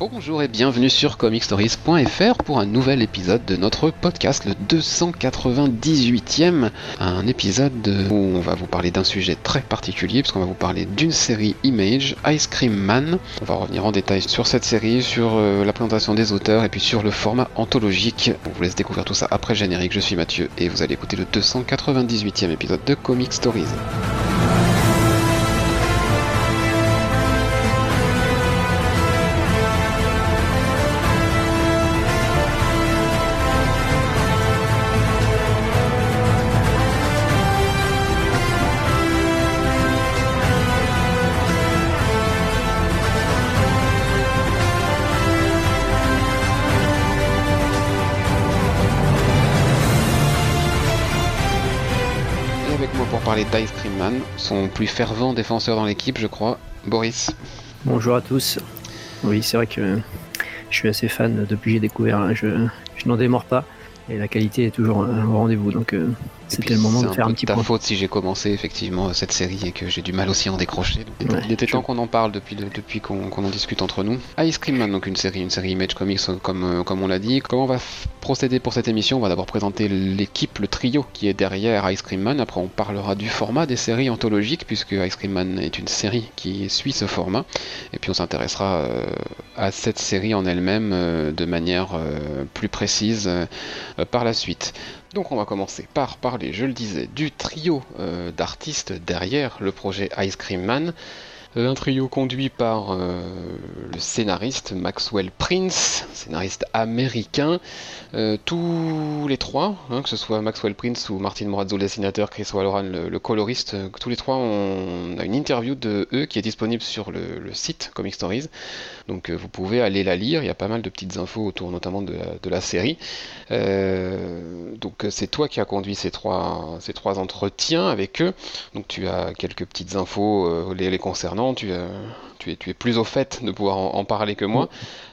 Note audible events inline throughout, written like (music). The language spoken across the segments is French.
Bonjour et bienvenue sur comicstories.fr pour un nouvel épisode de notre podcast, le 298e. Un épisode où on va vous parler d'un sujet très particulier, puisqu'on va vous parler d'une série Image, Ice Cream Man. On va revenir en détail sur cette série, sur euh, la présentation des auteurs et puis sur le format anthologique. On vous laisse découvrir tout ça après générique. Je suis Mathieu et vous allez écouter le 298e épisode de Comic Stories. Parler d'Ice Cream Man, son plus fervent défenseur dans l'équipe, je crois, Boris. Bonjour à tous. Oui, c'est vrai que je suis assez fan depuis que j'ai découvert. hein. Je, n'en démords pas. Et la qualité est toujours euh, au rendez-vous. Donc euh, c'était le moment de faire un peu petit ta point. faute si j'ai commencé effectivement cette série et que j'ai du mal aussi à en décrocher. Donc, il était- Ouais, il était je- temps qu'on en parle depuis, depuis qu'on en discute entre nous. Ice Cream Man, donc une série, une série Image Comics euh, comme, euh, comme on l'a dit. Comment on va procéder pour cette émission? On va d'abord présenter l'équipe, le trio qui est derrière Ice Cream Man. Après on parlera du format des séries anthologiques puisque Ice Cream Man est une série qui suit ce format. Et puis on s'intéressera euh, à cette série en elle-même euh, de manière euh, plus précise par la suite. Donc on va commencer par parler, je le disais, du trio euh, d'artistes derrière le projet Ice Cream Man. Un trio conduit par euh, le scénariste Maxwell Prince, scénariste américain. Euh, tous les trois, hein, que ce soit Maxwell Prince ou Martin Morazzo, le dessinateur, Chris Walloran, le, coloriste, euh, tous les trois, on a une interview de eux qui est disponible sur le, site Comic Stories. Donc vous pouvez aller la lire, il y a pas mal de petites infos autour notamment de la, série. Donc c'est toi qui as conduit ces trois, ces trois entretiens avec eux. Donc tu as quelques petites infos les concernant, tu, as- tu, es, tu es plus au fait de pouvoir en, en parler que moi.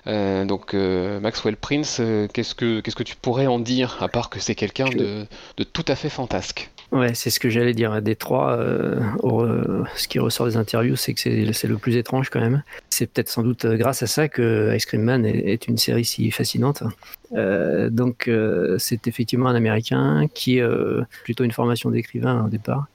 Euh, donc euh, Maxwell Prince, euh, qu'est-ce que qu'est-ce que tu pourrais en dire à part que c'est quelqu'un de, de tout à fait fantasque? Ouais, c'est ce que j'allais dire. Des trois, euh, ce qui ressort des interviews, c'est que c'est le plus étrange quand même. C'est peut-être sans doute euh, grâce à ça que Ice Cream Man est, une série si fascinante. Euh, donc, c'est effectivement un Américain qui plutôt une formation d'écrivain au départ,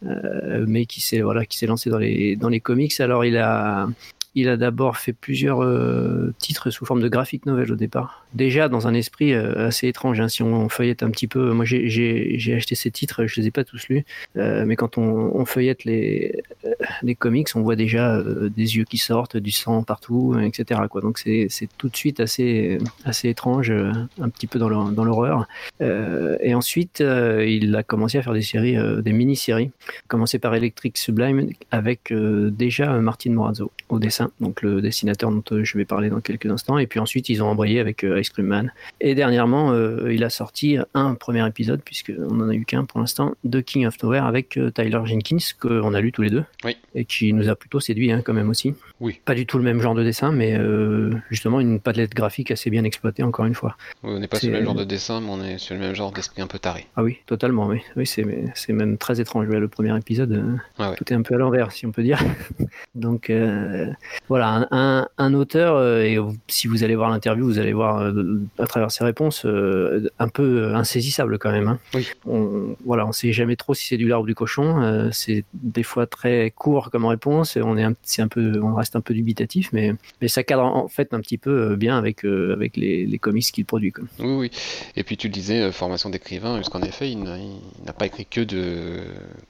mais qui s'est voilà, qui s'est lancé dans les dans les comics. Alors, il a il a d'abord fait plusieurs euh, titres sous forme de graphic novel au départ. Déjà dans un esprit euh, assez étrange. hein, si on feuillette un petit peu, moi j'ai- acheté ces titres, je les ai pas tous lus, euh, mais quand on, feuillette les, comics, on voit déjà des yeux qui sortent, du sang partout, etc. Quoi. Donc c'est tout de suite assez, assez étrange, un petit peu dans l'hor- dans l'horreur. Et ensuite, il a commencé à faire des séries, des mini-séries. Commencé par Electric Sublime avec déjà Martin Morazzo au dessin, donc le dessinateur dont euh, je vais parler dans quelques instants. Et puis ensuite, ils ont embrayé avec euh, Ice Cream Man. Et dernièrement, euh, il a sorti un premier épisode, puisqu'on n'en a eu qu'un pour l'instant, de King of Nowhere avec Tyler Jenkins, qu'on a lu tous les deux. Oui. Et qui nous a plutôt séduit hein, quand même aussi. Oui. Pas du tout le même genre de dessin, mais justement une palette graphique assez bien exploitée, encore une fois. On n'est pas sur le même genre de dessin, mais on est sur le même genre d'esprit un peu taré. Ah oui, totalement, oui. Oui, c'est, même très étrange. Le premier épisode, Ah ouais. tout est un peu à l'envers, si on peut dire. (laughs) Donc, euh, voilà, un, un- un auteur, euh, et si vous allez voir l'interview, vous allez voir euh, à travers ses réponses, euh, un peu insaisissable quand même. hein. Oui. On, voilà, on sait jamais trop si c'est du lard ou du cochon. c'est des fois très court comme réponse. et On, est un, peu, on reste un peu dubitatif, mais, mais ça cadre en fait un petit peu bien avec, avec les, les comics qu'il produit. Oui, oui. Et puis tu le disais, formation d'écrivain, puisqu'en effet, il n'a pas écrit que de,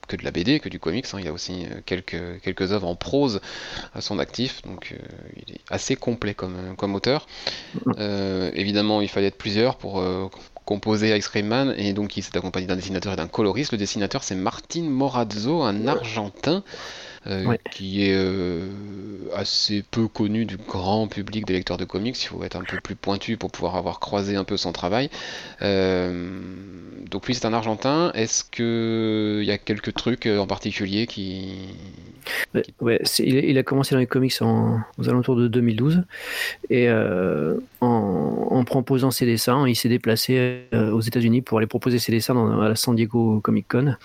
que de la BD, que du comics. hein. Il y a aussi quelques, quelques œuvres en prose à son actif, donc euh, il est assez complet comme, comme auteur. Euh, évidemment, il fallait être plusieurs pour euh, composer Ice Cream Man, et donc il s'est accompagné d'un dessinateur et d'un coloriste. Le dessinateur, c'est Martin Morazzo, un Argentin. euh, Ouais. qui est euh, assez peu connu du grand public des lecteurs de comics. Il faut être un peu plus pointu pour pouvoir avoir croisé un peu son travail. Euh, donc lui c'est un Argentin. Est-ce que il y a quelques trucs euh, en particulier qui Ouais, il, a- il a commencé dans les comics en, aux alentours de 2012 et euh, en, en proposant ses dessins, il s'est déplacé euh, aux États-Unis pour aller proposer ses dessins dans, à la San Diego Comic Con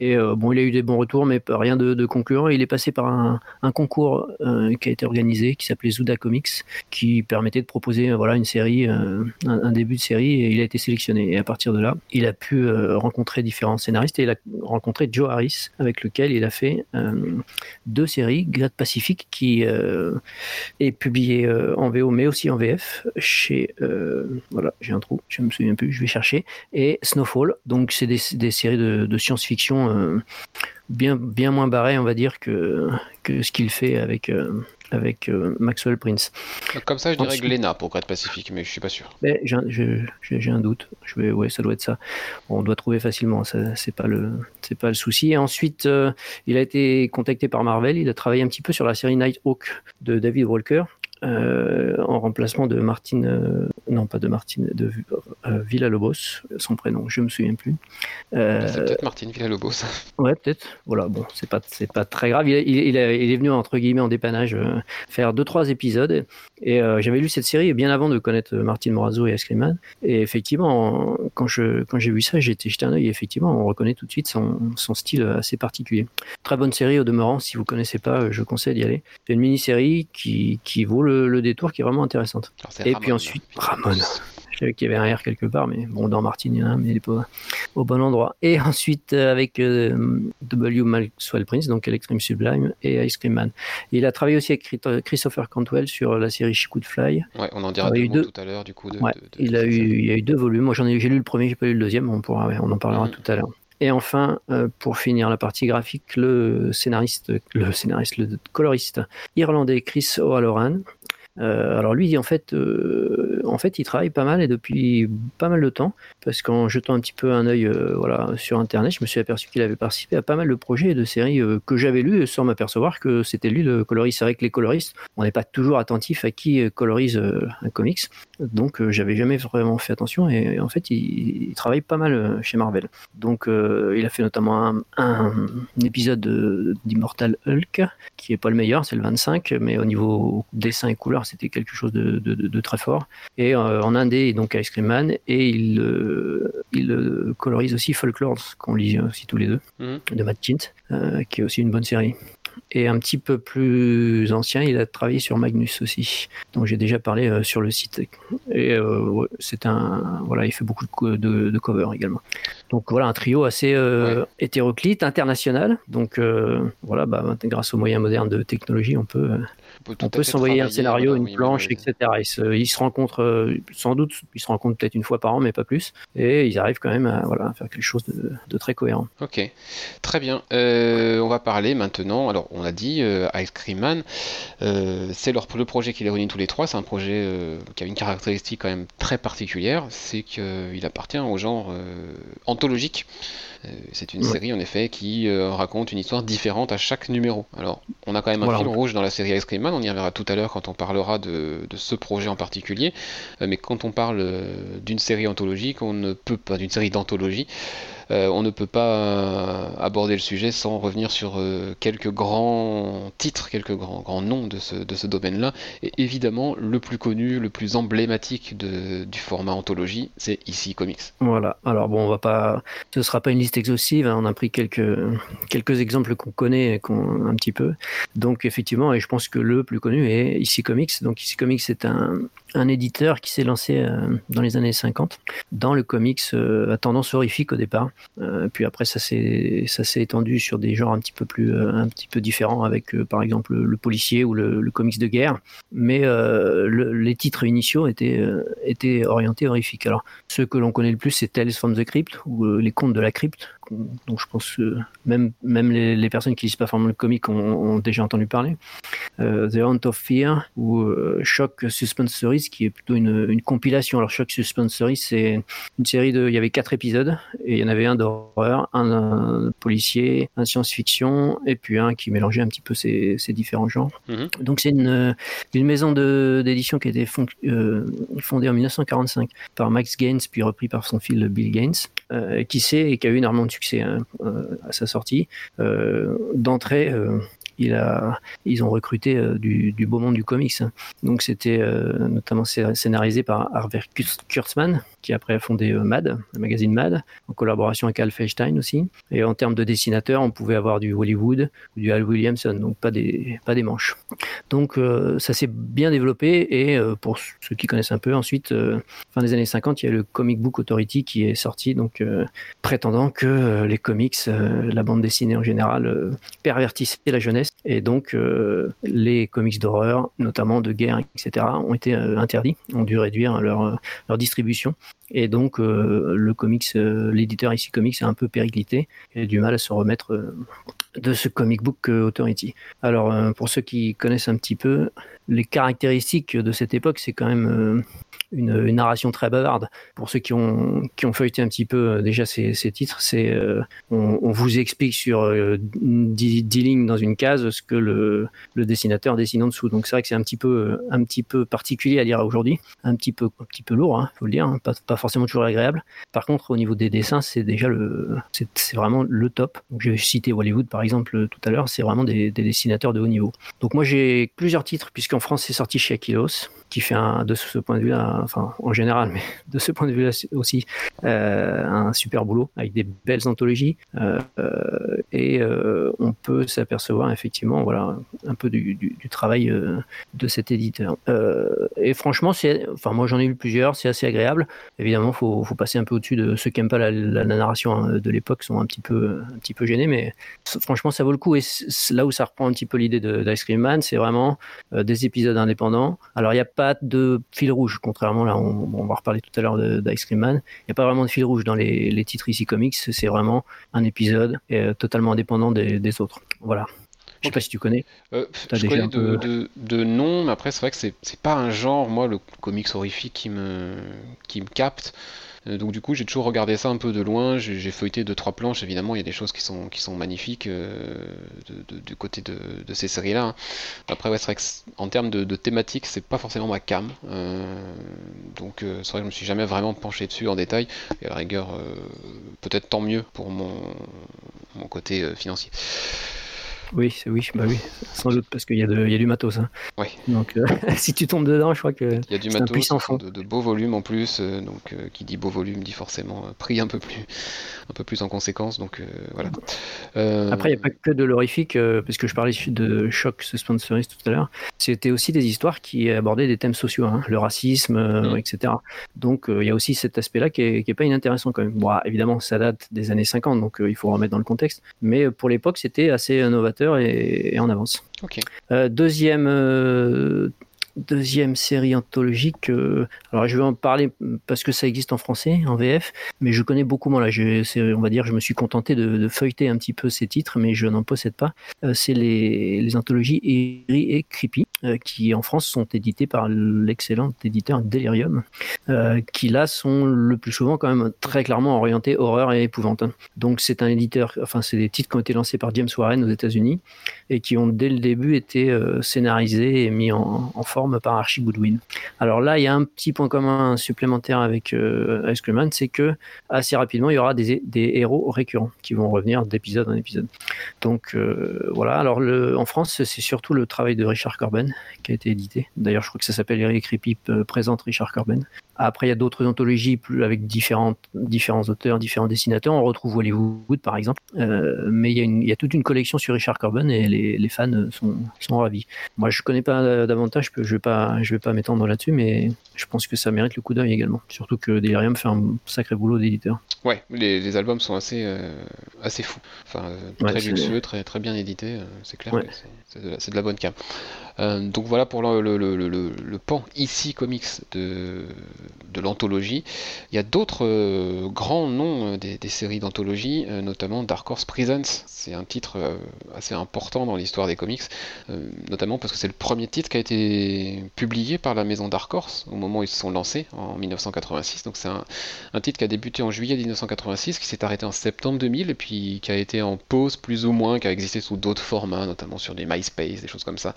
Et bon, il a eu des bons retours, mais rien de, concluant. Il est passé par un, concours qui a été organisé, qui s'appelait Zuda Comics, qui permettait de proposer voilà une série, un, début de série, et il a été sélectionné. Et à partir de là, il a pu rencontrer différents scénaristes et il a rencontré Joe Harris, avec lequel il a fait deux séries, Great Pacific, qui est publié en VO, mais aussi en VF chez voilà, j'ai un trou, je me souviens plus, je vais chercher. Et Snowfall, donc c'est des, séries de, science-fiction euh, bien, bien moins barrées, on va dire, que, que ce qu'il fait avec, euh, avec euh, Maxwell Prince. Comme ça, je dirais Glénat pour Great Pacific, mais je suis pas sûr. J'ai un doute. Je vais, ouais, ça doit être ça. on doit trouver facilement. C'est pas le, c'est pas le souci. Et ensuite, il a été contacté par Marvel. Il a travaillé un petit peu sur la série Nighthawk de David Walker. Euh, en remplacement de Martine, euh, non pas de Martine, de euh, Villalobos, son prénom, je me souviens plus. c'est peut-être Martine Villalobos. (laughs) Ouais, peut-être. Voilà, bon, c'est pas, c'est pas très grave. Il, il, est venu entre guillemets en dépannage faire deux trois épisodes. Et j'avais lu cette série bien avant de connaître Martine Morazo et Escriman. Et effectivement, quand je quand j'ai vu ça, j'ai été jeté un œil. Effectivement, on reconnaît tout de suite son, son style assez particulier. Très bonne série au demeurant. Si vous connaissez pas, je conseille d'y aller. C'est une mini-série qui, qui vaut le, détour qui est vraiment intéressante. et puis ensuite, Ramon. Je savais qu'il y avait un R quelque part, mais bon, dans Martin, il y en a mais il n'est pas au bon endroit. Et ensuite, euh, avec euh, W. Maxwell Prince, donc Electrum Sublime et Ice Cream Man. il a travaillé aussi avec Christopher Cantwell sur la série She Could Fly. Ouais, on en dira deux, tout à l'heure, du coup. De, il, a eu, il y a eu deux volumes. Moi, j'en ai, j'ai lu le premier, j'ai pas lu le deuxième. On, pourra, on en parlera mm. tout à l'heure. Et enfin, euh, pour finir la partie graphique, le scénariste, le scénariste, le coloriste irlandais Chris O'Halloran, euh, alors lui, en fait, euh, en fait, il travaille pas mal et depuis pas mal de temps, parce qu'en jetant un petit peu un œil, euh, voilà, sur Internet, je me suis aperçu qu'il avait participé à pas mal de projets et de séries que j'avais lus sans m'apercevoir que c'était lui le coloriste. C'est vrai que les coloristes, on n'est pas toujours attentif à qui colorise un comics, donc j'avais jamais vraiment fait attention et en fait, il, travaille pas mal chez Marvel. Donc, il a fait notamment un, un épisode d'Immortal Hulk qui est pas le meilleur, c'est le 25, mais au niveau dessin et couleur c'était quelque chose de, très fort. Et euh, en indé, donc Ice Cream Man, et il, euh, il euh, colorise aussi Folklore, qu'on lit aussi tous les deux, mhm. de Matt Tint, qui est aussi une bonne série. Et un petit peu plus ancien, il a travaillé sur Magnus aussi, dont j'ai déjà parlé sur le site. Et c'est un, voilà, il fait beaucoup de, de, covers également. Donc voilà, un trio assez hétéroclite, international. Donc voilà, bah, grâce aux moyens modernes de technologie, on peut on peut, s'envoyer un scénario, une planche, etc. Ils se, se rencontrent euh, sans doute, ils se rencontrent peut-être une fois par an, mais pas plus. Et ils arrivent quand même à, voilà, faire quelque chose de, très cohérent. Ok, très bien. Euh, on va parler maintenant. Alors, on a dit euh, Ice Cream Man, c'est le projet qui les réunit tous les trois. C'est un projet qui a une caractéristique quand même très particulière, c'est qu'il appartient au genre anthologique. Euh, c'est une série en effet qui euh, raconte une histoire différente à chaque numéro. Alors, on a quand même un fil rouge dans la série Ice Cream Man, on y reviendra tout à l'heure quand on parlera de, ce projet en particulier. Euh, mais quand on parle d'une série anthologique, on ne peut pas d'une série d'anthologie, on ne peut pas euh, aborder le sujet sans revenir sur euh, quelques grands titres, quelques grands, grands noms de ce, domaine-là. Et évidemment, le plus connu, le plus emblématique du format anthologie, c'est ici Comics. Voilà. Alors bon, on va pas, ce sera pas une liste exhaustive. Hein. On a pris quelques quelques exemples qu'on connaît, un petit peu. Donc effectivement, et je pense que le plus connu est ici Comics. Donc ici Comics, c'est un un éditeur qui s'est lancé euh, dans les années 50 dans le comics euh, à tendance horrifique au départ. Euh, puis après, ça s'est étendu sur des genres un petit peu plus un petit peu différents avec par exemple le, policier ou le, comics de guerre. Mais les titres initiaux étaient étaient orientés horrifiques. Alors ceux que l'on connaît le plus, c'est Tales from the Crypt ou les contes de la crypte donc je pense que même, même les, personnes qui lisent pas forcément le comic ont, déjà entendu parler. Euh, The Hunt of Fear ou euh, Shock Suspense Stories, qui est plutôt une, une compilation. Alors Shock Suspense Stories, c'est une série de, il y avait quatre épisodes et il y en avait un d'horreur, un, policier, un science-fiction et puis un qui mélangeait un petit peu ces, ces différents genres. Mm-hmm. Donc c'est une, une maison d'édition qui a été euh, fondée en 1945 par Max Gaines puis repris par son fils Bill Gaines, qui sait et qui a eu énormément de succès hein, euh, à sa sortie. Euh, d'entrée, euh, ils ont recruté du, du, beau monde du comics. Donc c'était notamment scénarisé par Harvey Kurtzman, qui après a fondé Mad, le magazine Mad, en collaboration avec Al Feinstein aussi. Et en termes de dessinateurs, on pouvait avoir du Hollywood ou du Al Williamson, donc pas des, pas des manches. Donc ça s'est bien développé et pour ceux qui connaissent un peu, ensuite, fin des années 50, il y a le Comic Book Authority qui est sorti, donc prétendant que les comics, la bande dessinée en général, pervertissait la jeunesse et donc les comics d'horreur, notamment de guerre, etc., ont été interdits, ont dû réduire leur, leur distribution. Et donc, le comics, l'éditeur ici comics a un peu périclité et a du mal à se remettre de ce comic book authority. Alors, pour ceux qui connaissent un petit peu, les caractéristiques de cette époque, c'est quand même une, narration très bavarde. Pour ceux qui ont, qui ont feuilleté un petit peu euh, déjà ces, ces titres, c'est euh, on, vous explique sur 10, euh, lignes dans une case ce que le, le dessinateur dessine en dessous. Donc c'est vrai que c'est un petit peu un petit peu particulier à lire aujourd'hui, un petit peu un petit peu lourd, hein, faut le dire, hein, pas, pas, forcément toujours agréable. Par contre, au niveau des dessins, c'est déjà le c'est vraiment le top. J'ai cité Hollywood par exemple tout à l'heure, c'est vraiment des, des, dessinateurs de haut niveau. Donc moi j'ai plusieurs titres puisqu'en France c'est sorti chez Aquilos qui fait un, de ce point de vue-là, enfin en général, mais (laughs) de ce point de vue-là aussi, euh, un super boulot avec des belles anthologies. Euh, et euh, on peut s'apercevoir effectivement, voilà, un peu du, travail de cet éditeur. et franchement, enfin moi j'en ai lu plusieurs, c'est assez agréable. Évidemment, faut, faut passer un peu au-dessus de ceux qui n'aiment pas la, la, narration hein, de l'époque, sont un petit peu, un petit peu gênés, mais franchement, ça vaut le coup. Et là où ça reprend un petit peu l'idée d'Ice Cream Man, c'est vraiment des épisodes indépendants. Alors il n'y a pas de fil rouge, contrairement là, on, va reparler tout à l'heure d'Ice Cream Man. Il n'y a pas vraiment de fil rouge dans les, titres ici comics, c'est vraiment un épisode euh, totalement indépendant des, autres. Voilà. Je sais pas si tu connais. Euh, je connais de, de, nom, mais après c'est vrai que c'est pas un genre, moi, le comics horrifique qui me, qui me capte. Euh, donc du coup, j'ai toujours regardé ça un peu de loin. J'ai feuilleté deux trois planches. Évidemment, il y a des choses qui sont qui sont magnifiques euh, du côté de, ces séries-là. Hein. Après, ouais, c'est vrai que en termes de, de thématique, c'est pas forcément ma cam. Euh, donc c'est vrai que je me suis jamais vraiment penché dessus en détail. Et à la rigueur, peut-être tant mieux pour mon mon côté financier. Oui, oui, bah oui, sans doute, parce qu'il y, y, a du matos. Hein. Oui. Donc, euh, (laughs) si tu tombes dedans, je crois que. Il y a du matos, de, de, beaux volumes en plus, euh, donc euh, qui dit beau volume dit forcément prix un peu plus, un peu plus en conséquence, donc voilà. Après, il n'y a pas que de l'horrifique, parce que je parlais de Choc, ce sponsoriste tout à l'heure. C'était aussi des histoires qui abordaient des thèmes sociaux, hein, le racisme, mm. etc. Donc, il y a aussi cet aspect-là qui n'est pas inintéressant quand même. Bon, évidemment, ça date des années 50, donc il faut remettre dans le contexte. Mais pour l'époque, c'était assez novateur et, en avance. Euh, deuxième euh, deuxième série anthologique. Euh, alors je vais en parler parce que ça existe en français, en VF, mais je connais beaucoup moins là. Je, on va dire, je me suis contenté de, feuilleter un petit peu ces titres, mais je n'en possède pas. c'est les, les, anthologies Eerie et Creepy. Euh, qui en France sont édités par l'excellent éditeur Delirium, euh, qui là sont le plus souvent quand même très clairement orientés horreur et épouvante. Donc c'est un éditeur, enfin c'est des titres qui ont été lancés par James Warren aux États-Unis et qui ont dès le début été euh, scénarisés et mis en, forme par Archie Goodwin. Alors là, il y a un petit point commun supplémentaire avec euh, Ice Man, c'est que assez rapidement, il y aura des, des héros récurrents qui vont revenir d'épisode en épisode. Donc voilà. Alors le, en France, c'est surtout le travail de Richard Corben qui a été édité. D'ailleurs, je crois que ça s'appelle Eric euh, présente Richard Corben. Après, il y a d'autres anthologies plus avec différents, différents auteurs, différents dessinateurs. On retrouve Hollywood, par exemple. Euh, mais il y, a il y, a toute une collection sur Richard Corben et les, les fans sont, sont, ravis. Moi, je connais pas davantage, je ne vais pas, je vais pas m'étendre là-dessus, mais je pense que ça mérite le coup d'œil également. Surtout que Delirium fait un sacré boulot d'éditeur. Ouais, les, les, albums sont assez, euh, assez fous. Enfin, très luxueux, très, très bien édités. C'est clair, c'est de, de, la bonne cam. Euh, donc voilà pour le, le, le, le, pan ici comics de, de l'anthologie. Il y a d'autres euh, grands noms euh, des, séries d'anthologie, notamment Dark Horse Prisons. C'est un titre assez important dans l'histoire des comics, notamment parce que c'est le premier titre qui a été publié par la maison Dark Horse au moment où ils se sont lancés en 1986. Donc c'est un, titre qui a débuté en juillet 1986, qui s'est arrêté en septembre 2000 et puis qui a été en pause plus ou moins, qui a existé sous d'autres formats, notamment sur des MySpace, des choses comme ça.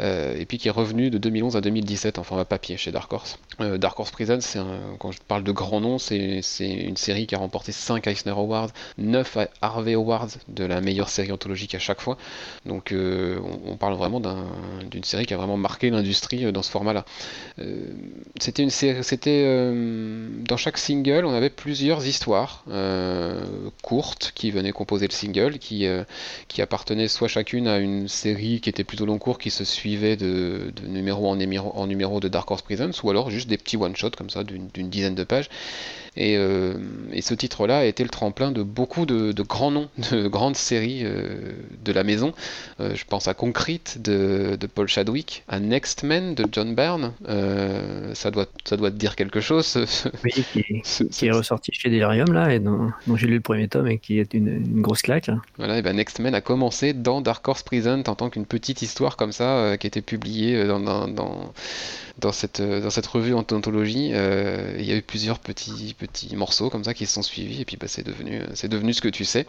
Euh, et puis qui est revenu de 2011 à 2017 en format papier chez Dark Horse. Euh, Dark Horse Prison, quand je parle de grands noms, c'est une série qui a remporté 5 Eisner Awards, 9 Harvey Awards de la meilleure série anthologique à chaque fois. Donc euh, on, parle vraiment d'une série qui a vraiment marqué l'industrie euh, dans ce format-là. Euh, c'était dans chaque single, on avait plusieurs histoires courtes qui venaient composer le single, qui, qui appartenaient soit chacune à une série qui était plutôt long cours, qui se suivait de, numéro en numéro, en numéro de Dark Horse Prisons, ou alors juste des petits one-shots comme ça d'une dizaine de pages. Euh, et, ce titre-là a été le tremplin de beaucoup de, grands noms, (laughs) de grandes séries euh, de la maison. Euh, je pense à Concrete de, Paul Chadwick, à Next Men de John Byrne. ça, doit, ça doit te dire quelque chose. Oui, qui, est ressorti chez Delirium, là, et dont, j'ai lu le premier tome et qui est une, grosse claque. Voilà, et ben Next Men a commencé dans Dark Horse Prison en tant qu'une petite histoire comme ça qui était publiée dans, dans dans cette, dans cette revue anthologie, euh, il y a eu plusieurs petits, petits morceaux comme ça qui se sont suivis, et puis bah, c'est devenu, euh, c'est devenu ce que tu sais.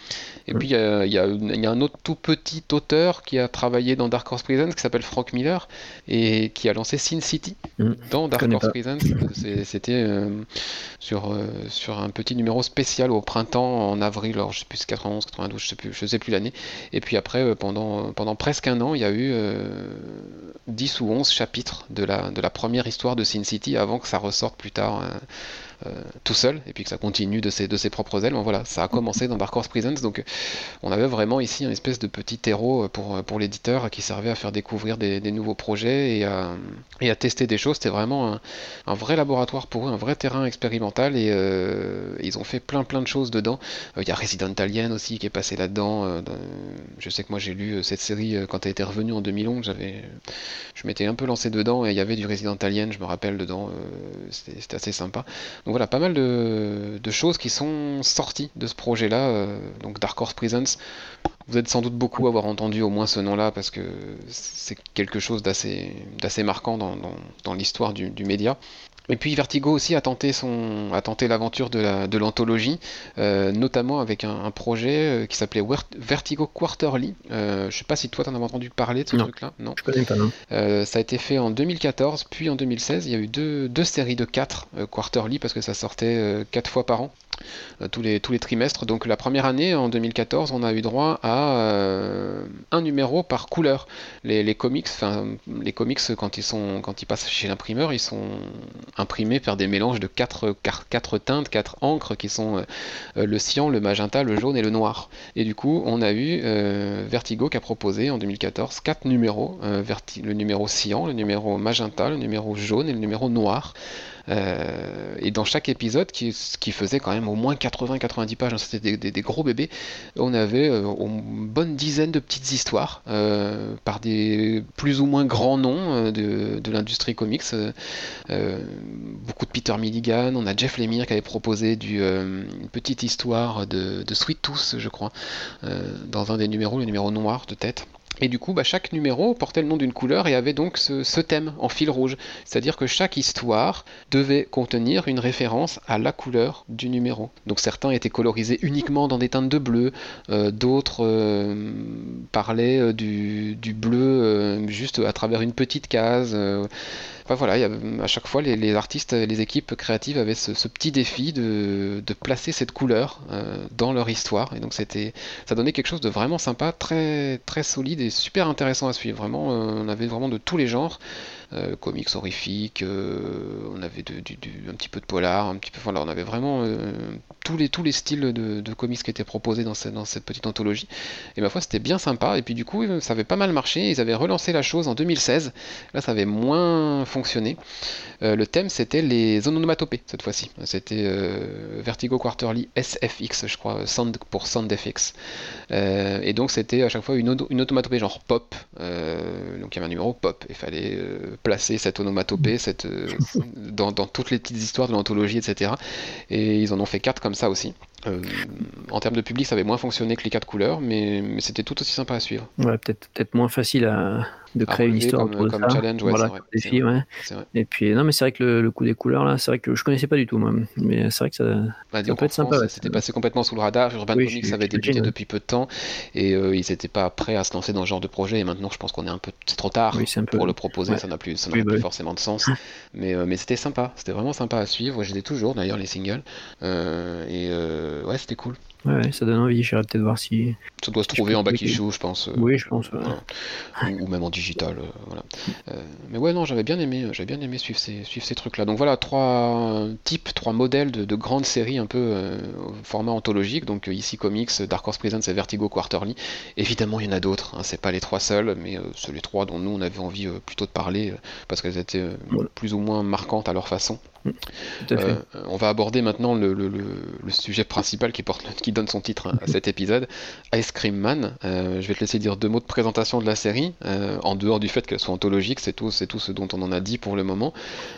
Et puis il y a, y, a, y a, un autre tout petit auteur qui a travaillé dans Dark Horse Prisons, qui s'appelle Frank Miller, et qui a lancé Sin City mm. dans Dark Horse Prisons. C'était sur, sur un petit numéro spécial au printemps, en avril, alors je sais plus, 91, 92, je sais plus, je sais plus l'année. Et puis après, pendant, pendant presque un an, il y a eu 10 ou 11 chapitres de la, de la première histoire de Sin City avant que ça ressorte plus tard euh, euh, tout seul et puis que ça continue de ses, de ses propres ailes. voilà, ça a commencé dans Dark Horse Prisons, donc on avait vraiment ici un espèce de petit terreau pour, pour l'éditeur qui servait à faire découvrir des, nouveaux projets et à, et à, tester des choses. C'était vraiment un, vrai laboratoire pour eux, un vrai terrain expérimental et euh, ils ont fait plein plein de choses dedans. Euh, il y a Resident Alien aussi qui est passé là-dedans. je sais que moi j'ai lu cette série quand elle était revenue en 2011, j'avais, je m'étais un peu lancé dedans et il y avait du Resident Alien, je me rappelle dedans, c'était assez sympa. Donc voilà, pas mal de, choses qui sont sorties de ce projet-là. Euh, donc Dark Horse Prisons, vous êtes sans doute beaucoup à avoir entendu au moins ce nom-là parce que c'est quelque chose d'assez marquant dans, l'histoire du, média. Et puis Vertigo aussi a tenté son, a tenté l'aventure de l'anthologie, euh, notamment avec un, projet euh, qui s'appelait Vertigo Quarterly. Euh, je sais pas si toi t'en as entendu parler de ce truc-là. Non. Je connais pas. Non. Euh, ça a été fait en 2014, puis en 2016. Il y a eu deux, deux séries de quatre Quarterly parce que ça sortait quatre fois par an. Euh, tous, les, trimestres. Donc la première année, en 2014, on a eu droit à euh, un numéro par couleur. Les, comics, les comics quand ils sont quand ils passent chez l'imprimeur, ils sont imprimés par des mélanges de quatre, quatre, teintes, quatre encres qui sont euh, le cyan, le magenta, le jaune et le noir. Et du coup, on a eu Vertigo qui a proposé en 2014 quatre numéros, le numéro cyan, le numéro magenta, le numéro jaune et le numéro noir. Euh, et dans chaque épisode, qui, faisait quand même au moins 80-90 pages, hein, c'était des, gros bébés, on avait euh, une bonne dizaine de petites histoires euh, par des plus ou moins grands noms de, l'industrie comics. beaucoup de Peter Milligan, on a Jeff Lemire qui avait proposé du, une petite histoire de Sweet Tooth, je crois, dans un des numéros, le numéro noir de tête. Et du coup, bah, chaque numéro portait le nom d'une couleur et avait donc ce, thème en fil rouge. C'est-à-dire que chaque histoire devait contenir une référence à la couleur du numéro. Donc certains étaient colorisés uniquement dans des teintes de bleu, euh, d'autres euh, parlaient euh, du, du bleu juste à travers une petite case voilà, à chaque fois, les, artistes, les équipes créatives avaient ce, petit défi de, placer cette couleur euh, dans leur histoire. Et donc, c'était, ça donnait quelque chose de vraiment sympa, très, très solide et super intéressant à suivre. Vraiment, euh, on avait vraiment de tous les genres. Euh, comics horrifiques, on avait un petit peu de polar, un petit peu, on avait vraiment tous les tous les styles de, comics qui étaient proposés dans cette, petite anthologie. Et ma foi, c'était bien sympa. Et puis du coup, ça avait pas mal marché. Ils avaient relancé la chose en 2016. Là, ça avait moins fonctionné. Euh, le thème, c'était les onomatopées cette fois-ci. C'était euh, Vertigo Quarterly SFX, je crois, sound pour SoundFX. Euh, et donc, c'était à chaque fois une, une genre pop. donc, il y avait un numéro pop. Il fallait placer cette onomatopée cette, dans, dans, toutes les petites histoires de l'anthologie, etc. Et ils en ont fait quatre comme ça aussi. Euh, en termes de public, ça avait moins fonctionné que les quatre couleurs, mais, mais c'était tout aussi sympa à suivre. Ouais, peut-être moins facile à, de créer une histoire comme, comme challenge, ouais, voilà, vrai, défi, ouais. Et puis non, mais c'est vrai que le, le, coup des couleurs là, c'est vrai que je connaissais pas du tout moi, mais c'est vrai que ça, bah, ça peut être sympa. Ouais. C'était passé complètement sous le radar. Urban oui, Comics avait débuté depuis peu de temps et euh, ils n'étaient pas prêts à se lancer dans ce genre de projet. Et maintenant, je pense qu'on est un peu, c'est trop tard oui, un peu... pour le proposer. Ça n'a plus, ça oui, plus bah, forcément de sens. mais euh, mais c'était sympa. C'était vraiment sympa à suivre. J'ai toujours d'ailleurs les singles et ouais, c'était cool. Ouais, ça donne envie. J'irai peut-être voir si. Ça doit se trouver en issue, je pense. oui, je pense. Ouais. Ou, ou, même en digital. Euh, voilà. Euh, mais ouais, non, j'avais bien aimé, j'avais bien aimé suivre ces, suivre ces trucs-là. Donc voilà, trois types, trois modèles de, de grandes séries un peu euh, au format anthologique. Donc ici Comics, Dark Horse Presents et Vertigo Quarterly. Évidemment, il y en a d'autres. Hein, c'est pas les trois seuls, mais c'est les trois dont nous on avait envie plutôt de parler parce qu'elles étaient voilà. plus ou moins marquantes à leur façon. Euh, on va aborder maintenant le, le, le, le, sujet principal qui, porte, qui donne son titre à cet épisode, Ice Cream Man. Euh, je vais te laisser dire deux mots de présentation de la série, euh, en dehors du fait qu'elle soit anthologique, c'est tout, c'est tout ce dont on en a dit pour le moment.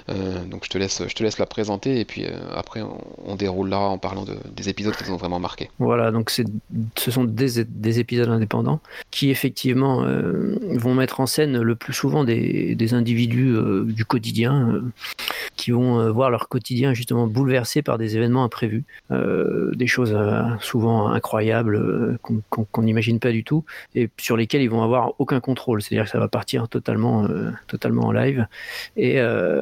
Euh, donc je te laisse, je te laisse la présenter et puis après on, on, déroulera en parlant de, des épisodes qui nous ont vraiment marqué. Voilà, donc ce sont des, des, épisodes indépendants qui effectivement vont mettre en scène le plus souvent des individus du quotidien qui vont voir leur quotidien justement bouleversé par des événements imprévus, euh, des choses euh, souvent incroyables euh, qu'on n'imagine pas du tout et sur lesquelles ils vont avoir aucun contrôle. C'est-à-dire que ça va partir totalement, euh, totalement en live et euh,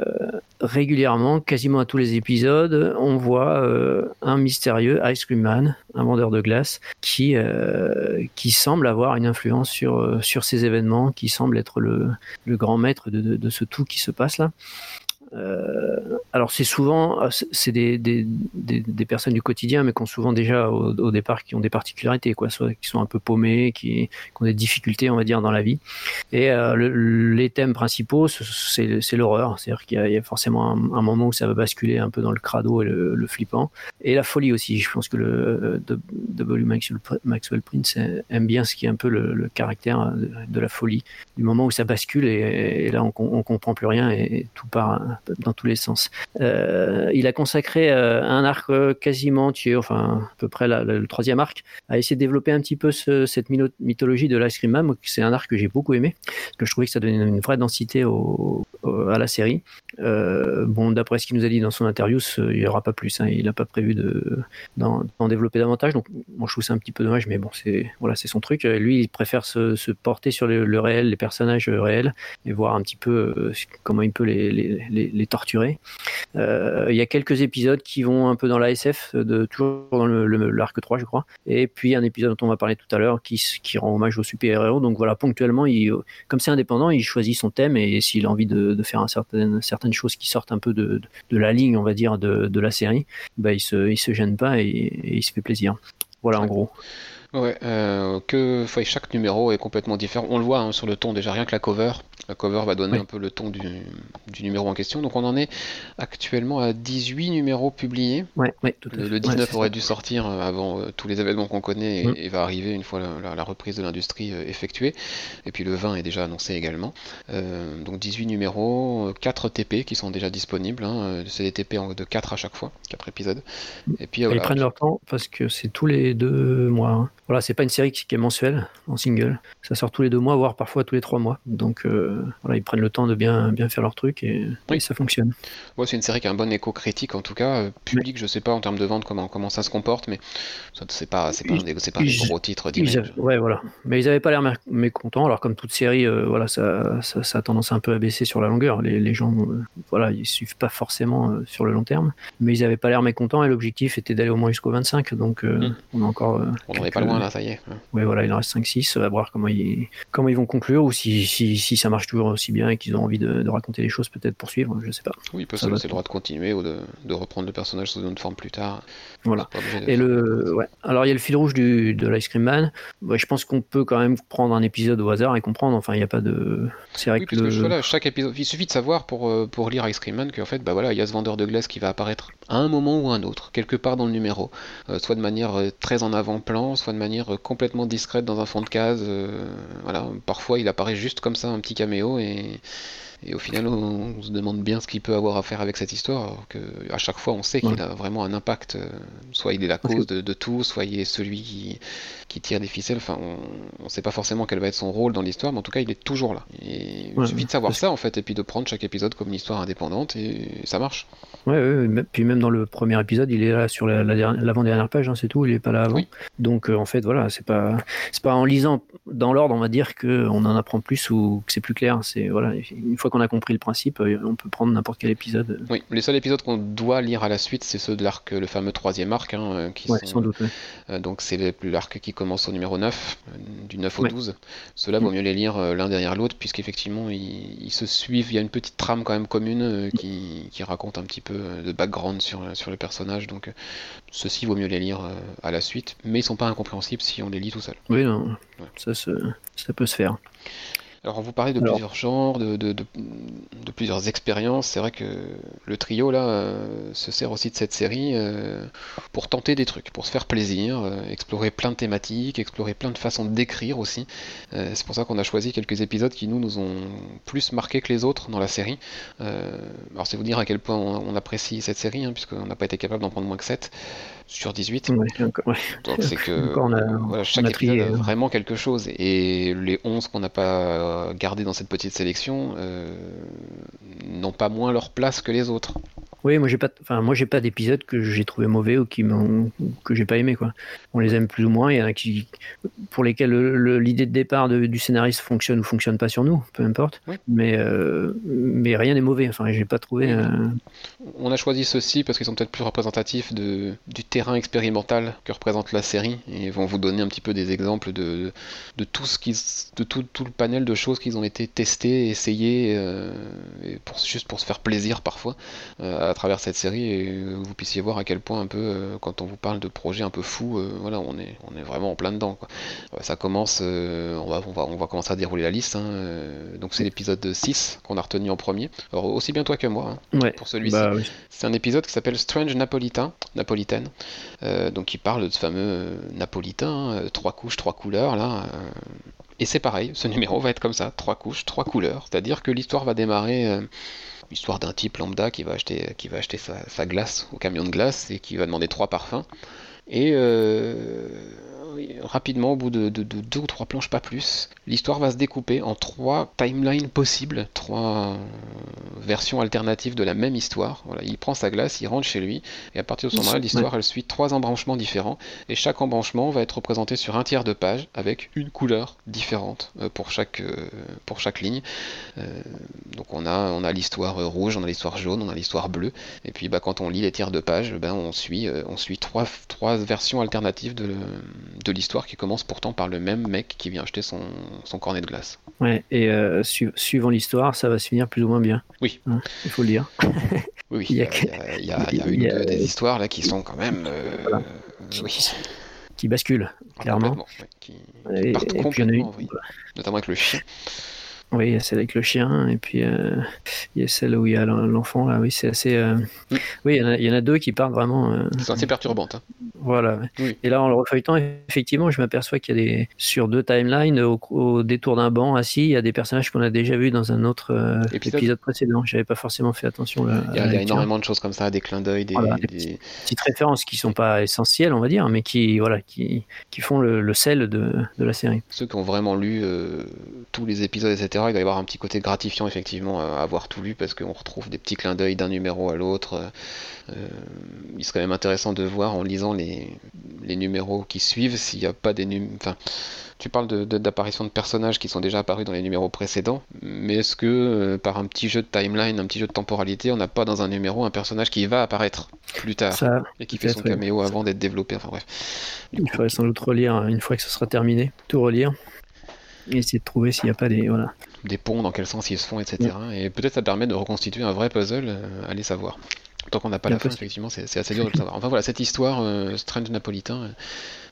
régulièrement, quasiment à tous les épisodes, on voit euh, un mystérieux Ice Cream Man, un vendeur de glace, qui qui semble avoir une influence sur sur ces événements, qui semble être le, le grand maître de, de ce tout qui se passe là. Euh, alors c'est souvent c'est des, des, des, des, personnes du quotidien mais qui ont souvent déjà au, départ qui ont des particularités quoi. Soit qui sont un peu paumés qui, qui ont des difficultés on va dire dans la vie. Et euh, le, les thèmes principaux c'est l'horreur c'est à dire qu'il y, y, a forcément un, moment où ça va basculer un peu dans le crado et le, le, flippant. Et la folie aussi. Je pense que le W Maxwell, Maxwell Prince aime bien ce qui est un peu le, le caractère de, de, la folie. Du moment où ça bascule et, et là on, on comprend plus rien et, et tout part dans tous les sens. Euh, il a consacré euh, un arc quasiment entier, enfin à peu près le troisième arc, à essayer de développer un petit peu ce, cette mythologie de l'Ice Cream Man. C'est un arc que j'ai beaucoup aimé, parce que je trouvais que ça donnait une vraie densité à la série. Euh, bon, d'après ce qu'il nous a dit dans son interview, il n'y aura pas plus. Hein, il n'a pas prévu d'en développer davantage. Donc, je trouve ça un petit peu dommage, mais bon, c'est voilà, son truc. Lui, il préfère se, porter sur le, réel, les personnages réels, et voir un petit peu euh, comment il peut les, les torturer. Euh, il y a quelques épisodes qui vont un peu dans la SF, de, toujours dans l'arc 3, je crois. Et puis un épisode dont on va parler tout à l'heure qui, rend hommage aux super-héros. Donc voilà, ponctuellement, comme c'est indépendant, il choisit son thème et s'il a envie de, faire certaines choses qui sortent un peu de, la ligne, on va dire, de, la série, bah, il se, se gêne pas et il se fait plaisir. Voilà en gros. Ouais, euh, que chaque numéro est complètement différent. On le voit hein, sur le ton déjà, rien que la cover. La cover va donner oui. un peu le ton du, du, numéro en question. Donc on en est actuellement à 18 numéros publiés. Ouais, ouais, le, le, 19 aurait dû sortir euh, avant euh, tous les événements qu'on connaît et, mmh. et, va arriver une fois la, la, la reprise de l'industrie euh, effectuée. Et puis le 20 est déjà annoncé également. Donc 18 numéros, 4 TP qui sont déjà disponibles. Hein. C'est des TP de 4 à chaque fois, 4 épisodes. Et puis, Ils prennent leur temps parce que c'est tous les deux mois. Hein. Voilà, c'est pas une série qui est mensuelle en single. Ça sort tous les deux mois, voire parfois tous les trois mois. Donc euh, voilà, ils prennent le temps de bien, bien faire leur truc et, oui. et ça fonctionne. Ouais, c'est une série qui a un bon écho critique en tout cas. Euh, public, oui. je sais pas en termes de vente comment, comment ça se comporte, mais c'est pas, c'est pas, c'est pas un gros titre. Ouais, voilà. Mais ils avaient pas l'air mécontents. Alors comme toute série, euh, voilà, ça, ça, ça, a tendance un peu à baisser sur la longueur. Les, les gens, voilà, ils suivent pas forcément sur le long terme, mais ils avaient pas l'air mécontents et l'objectif était d'aller au moins jusqu'au 25. Donc mmh. on a encore. on n'en est pas loin là, ça y est. Ouais, voilà, il en reste 5-6. À voir comment ils, comment ils vont conclure ou si, si, si ça marche toujours aussi bien et qu'ils ont envie de, de, raconter les choses, peut-être poursuivre, je sais pas. Oui, ils peuvent se laisser le droit de continuer ou de, de, reprendre le personnage sous une autre forme plus tard. Voilà. Et le, ouais. Alors il y a le fil rouge du, de l'Ice Cream Man. Je pense qu'on peut quand même prendre un épisode au hasard et comprendre. Enfin, il n'y a pas de. C'est vrai oui, que, le... que voilà, chaque épisode. Il suffit de savoir pour, euh, pour lire Ice Cream Man qu'en fait, bah voilà, il y a ce vendeur de glace qui va apparaître à un moment ou à un autre, quelque part dans le numéro, euh, soit de manière euh, très en avant-plan, soit de manière euh, complètement discrète dans un fond de case. Voilà, parfois il apparaît juste comme ça, un petit caméo et Et au final, on, se demande bien ce qu'il peut avoir à faire avec cette histoire, alors que à chaque fois, on sait qu'il a vraiment un impact. Euh, soit il est la cause de, tout, soit il est celui qui, qui tire des ficelles. Enfin, on ne sait pas forcément quel va être son rôle dans l'histoire, mais en tout cas, il est toujours là. Et il suffit de savoir ça, en fait, et puis de prendre chaque épisode comme une histoire indépendante, et ça marche. Ouais, ouais, puis même dans le premier épisode, il est là sur l'avant-dernière page, hein, c'est tout, il est pas là avant. Donc, euh, en fait, voilà, c'est pas, pas en lisant dans l'ordre, on va dire, qu'on en apprend plus ou que c'est plus clair. C'est, voilà, une fois qu'on a compris le principe, euh, on peut prendre n'importe quel épisode. Oui, les seuls épisodes qu'on doit lire à la suite, c'est ceux de l'arc, le fameux troisième arc, hein, euh, qui ouais, sans doute. donc, c'est l'arc qui commence au numéro 9, du 9 au 12. Ceux-là, vaut mm. mieux les lire l'un derrière l'autre, puisqu'effectivement, ils, ils, se suivent. Il y a une petite trame quand même commune qui, qui raconte un petit peu de background sur, sur le personnage. Donc, ceux-ci, vaut mieux les lire à la suite, mais ils sont pas incompréhensibles si on les lit tout seul. Oui, non, ça, ça peut se faire. Alors, vous parlez de plusieurs genres, de, de, plusieurs expériences. C'est vrai que le trio, là, euh, se sert aussi de cette série euh, pour tenter des trucs, pour se faire plaisir, euh, explorer plein de thématiques, explorer plein de façons d'écrire aussi. c'est pour ça qu'on a choisi quelques épisodes qui, nous, nous ont plus marqué que les autres dans la série. alors, c'est vous dire à quel point on, apprécie cette série, hein, puisqu'on n'a pas été capable d'en prendre moins que 7 sur 18. Donc c'est que chaque épisode a vraiment quelque chose. Et les 11 qu'on n'a pas gardés dans cette petite sélection euh, n'ont pas moins leur place que les autres. Oui, moi j'ai pas, enfin moi j'ai pas d'épisodes que j'ai trouvé mauvais ou qui m'ont, que j'ai pas aimé quoi. On les aime plus ou moins. Il y en a qui, pour lesquels l'idée de départ du scénariste fonctionne ou fonctionne pas sur nous, peu importe. Mais euh, mais rien n'est mauvais. Enfin j'ai pas trouvé. Euh, On a choisi ceux-ci parce qu'ils sont peut-être plus représentatifs de, du terrain expérimental que représente la série et vont vous donner un petit peu des exemples de, de tout ce qui, de tout, tout le panel de choses qu'ils ont été testés, essayés, euh, pour, juste pour se faire plaisir parfois à travers cette série et vous puissiez voir à quel point un peu euh, quand on vous parle de projets un peu fous, euh, voilà, on est, on est vraiment en plein dedans. Quoi. Ça commence, euh, on, va, on, va, on va commencer à dérouler la liste. Hein, donc c'est l'épisode 6 qu'on a retenu en premier. Alors aussi bien toi que moi hein, pour celui-ci. Bah c'est un épisode qui s'appelle Strange Napolitain, Napolitaine, donc il parle de ce fameux napolitain, hein, trois couches, trois couleurs là. et c'est pareil, ce (laughs) numéro va être comme ça, trois couches, trois couleurs. C'est-à-dire que l'histoire va démarrer Histoire d'un type lambda qui va acheter, qui va acheter sa, glace au camion de glace et qui va demander trois parfums. Et euh, rapidement, au bout de, deux ou trois planches, pas plus, l'histoire va se découper en trois timelines possibles, trois versions alternatives de la même histoire. Voilà, il prend sa glace, il rentre chez lui, et à partir de ce moment-là, l'histoire elle suit trois embranchements différents, et chaque embranchement va être représenté sur un tiers de page avec une couleur différente euh, pour chaque euh, pour chaque ligne. Euh, donc on a on a l'histoire rouge, on a l'histoire jaune, on a l'histoire bleue, et puis bah, quand on lit les tiers de page, ben on suit on suit trois trois versions alternatives de de l'histoire qui commence pourtant par le même mec qui vient acheter son, son cornet de glace. Ouais, et euh, suivant l'histoire, ça va se finir plus ou moins bien. Oui. Hein, il faut le dire. oui, (laughs) il y, a, il y a, il y a une des histoires là qui sont quand même. Euh, oui. Qui basculent, clairement. Qui, qui partent complètement, oui. Notamment avec le chien. Oui, il y a celle avec le chien, et puis euh, il y a celle où il y a l'enfant. Là, oui, c'est assez. Euh. Oui, il y, en a, deux qui partent vraiment. Euh, c'est assez perturbante. Hein. Voilà. Et là, en le refeuilletant, effectivement, je m'aperçois qu'il y a des sur deux timelines, au, détour d'un banc assis, il y a des personnages qu'on a déjà vus dans un autre épisode. précédent. J'avais pas forcément fait attention. il y a, énormément de choses comme ça, des clins d'œil, des, petites références qui sont pas essentielles, on va dire, mais qui voilà, qui, qui font le, sel de, de, la série. Ceux qui ont vraiment lu tous les épisodes, etc il va y avoir un petit côté gratifiant effectivement à avoir tout lu parce qu'on retrouve des petits clins d'œil d'un numéro à l'autre. Euh, il serait même intéressant de voir en lisant les, les numéros qui suivent s'il n'y a pas des numéros. Enfin, tu parles d'apparition de, de, personnages qui sont déjà apparus dans les numéros précédents, mais est-ce que euh, par un petit jeu de timeline, un petit jeu de temporalité, on n'a pas dans un numéro un personnage qui va apparaître plus tard et qui fait son caméo avant d'être développé? Enfin bref. Il faudrait sans doute relire une fois que ce sera terminé, tout relire et essayer de trouver s'il n'y a pas des voilà des ponts, dans quel sens ils se font, etc. Et peut-être ça permet de reconstituer un vrai puzzle, euh, allez savoir. Tant qu'on n'a pas la fin, effectivement, c'est assez dur de le savoir. Enfin voilà, cette histoire, Strange Napolitain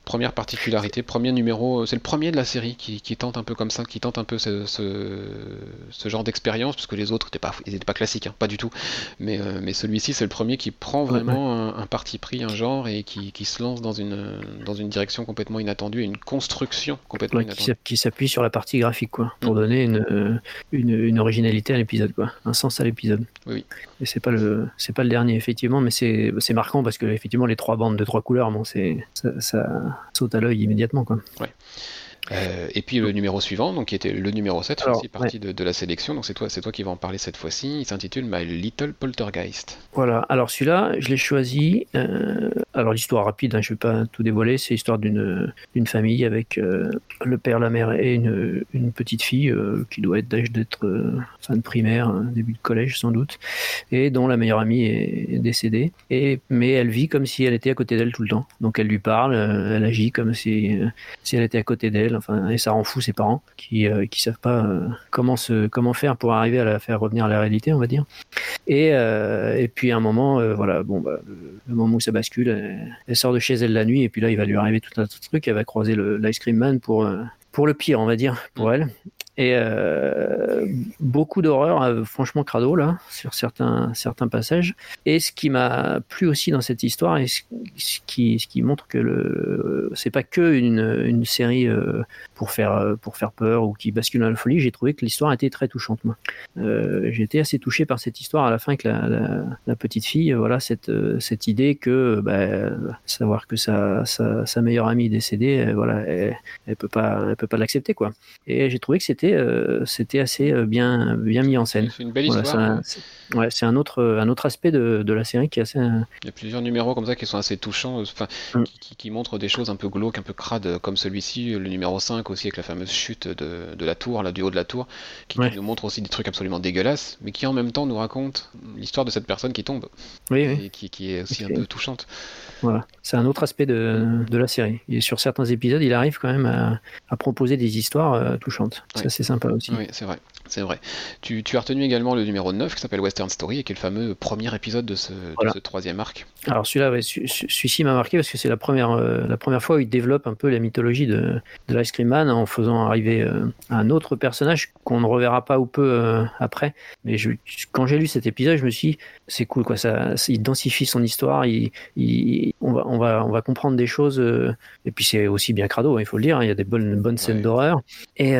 première particularité, premier numéro, c'est le premier de la série qui, tente un peu comme ça, qui tente un peu ce, ce, genre d'expérience, parce que les autres n'étaient pas, ils pas classiques, hein, pas du tout. Mais, euh, mais celui-ci, c'est le premier qui prend vraiment Un, parti pris, un genre, et qui, qui, se lance dans une, dans une direction complètement inattendue, une construction complètement inattendue. Qui s'appuie sur la partie graphique, quoi, pour mm. donner une, une, une, originalité à l'épisode, quoi, un sens à l'épisode. Oui, Et c'est pas le, c'est pas le dernier, effectivement, mais c'est, marquant parce que effectivement les trois bandes de trois couleurs, bon, c'est ça saute à l'œil immédiatement. Quoi. Ouais. Euh, et puis le numéro suivant, donc qui était le numéro 7, fait aussi partie de, la sélection. Donc c'est toi, toi qui vas en parler cette fois-ci. Il s'intitule My Little Poltergeist. Voilà. Alors celui-là, je l'ai choisi. Euh, alors l'histoire rapide, hein, je ne vais pas tout dévoiler. C'est l'histoire d'une famille avec euh, le père, la mère et une, une petite fille qui doit être d'âge d'être fin de primaire, hein, début de collège sans doute, et dont la meilleure amie est, décédée. Et mais elle vit comme si elle était à côté d'elle tout le temps. Donc elle lui parle, elle agit comme si si elle était à côté d'elle enfin, et ça rend fou ses parents qui ne euh, savent pas euh, comment se comment faire pour arriver à la faire revenir à la réalité, on va dire. Et, euh, et puis à un moment, voilà, bon, bah, le, moment où ça bascule, elle, sort de chez elle la nuit et puis là il va lui arriver tout un truc, elle va croiser l'ice cream man pour pour le pire, on va dire, pour elle. Et euh, beaucoup d'horreur, euh, franchement crado là, sur certains, certains passages. Et ce qui m'a plu aussi dans cette histoire, et ce, qui, ce qui montre que le, c'est pas que une, série euh, pour faire, pour faire peur ou qui bascule dans la folie, j'ai trouvé que l'histoire était très touchante. Moi. J'ai assez touché par cette histoire à la fin avec la, petite fille, voilà, cette, cette idée que bah, savoir que sa, sa, sa, meilleure amie est décédée, voilà, elle, elle peut pas, elle peut pas l'accepter quoi. Et j'ai trouvé que c'était euh, c'était assez euh, bien, bien mis en scène. C'est une belle histoire. ouais, c'est un autre, un autre aspect de, de, la série qui est assez. Euh, Il y a plusieurs numéros comme ça qui sont assez touchants, enfin, mm. qui, qui, montrent des choses un peu glauques, un peu crades, comme celui-ci, le numéro 5 aussi, avec la fameuse chute de, de la tour, là, du haut de la tour, qui, nous montre aussi des trucs absolument dégueulasses, mais qui en même temps nous raconte l'histoire de cette personne qui tombe. Oui, et Qui, qui, est aussi un peu touchante. Voilà, c'est un autre aspect de, de, la série. Et sur certains épisodes, il arrive quand même à, à proposer des histoires touchantes. Ça, c'est sympa aussi. Oui, c'est vrai. C'est vrai. Tu, tu, as retenu également le numéro 9 qui s'appelle Western Story et qui est le fameux premier épisode de ce, de ce troisième arc. Alors celui-là, ouais, celui-ci m'a marqué parce que c'est la première, euh, la première fois où il développe un peu la mythologie de, de l'Ice Cream Man en faisant arriver euh, un autre personnage qu'on ne reverra pas ou peu euh, après. Mais je, quand j'ai lu cet épisode, je me suis dit, c'est cool, quoi. Ça, il densifie son histoire, il, il, on, va, on, va, on va comprendre des choses. et puis c'est aussi bien crado, hein, il faut le dire, hein, il y a des bonnes, bonnes scènes d'horreur. Et,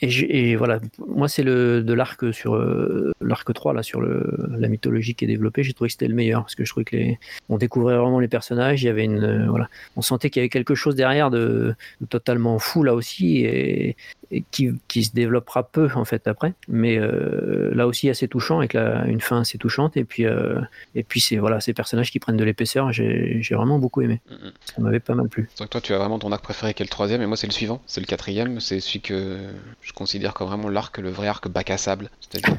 et, et, voilà, moi c'est le de l'arc sur l'arc 3 là sur la mythologie qui est développée, j'ai trouvé que c'était le meilleur parce que je trouvais que les, on découvrait vraiment les personnages. Il y avait une, voilà, on sentait qu'il y avait quelque chose derrière de, totalement fou là aussi qui, qui, se développera peu en fait après, mais euh, là aussi assez touchant avec la, une fin assez touchante et puis euh, et puis c'est voilà ces personnages qui prennent de l'épaisseur. J'ai vraiment beaucoup aimé. Ça m'avait pas mal plu. Donc toi tu as vraiment ton arc préféré qui est le troisième et moi c'est le suivant, c'est le quatrième, c'est celui que je considère comme vraiment l'arc, le vrai arc bac à sable. C'est-à-dire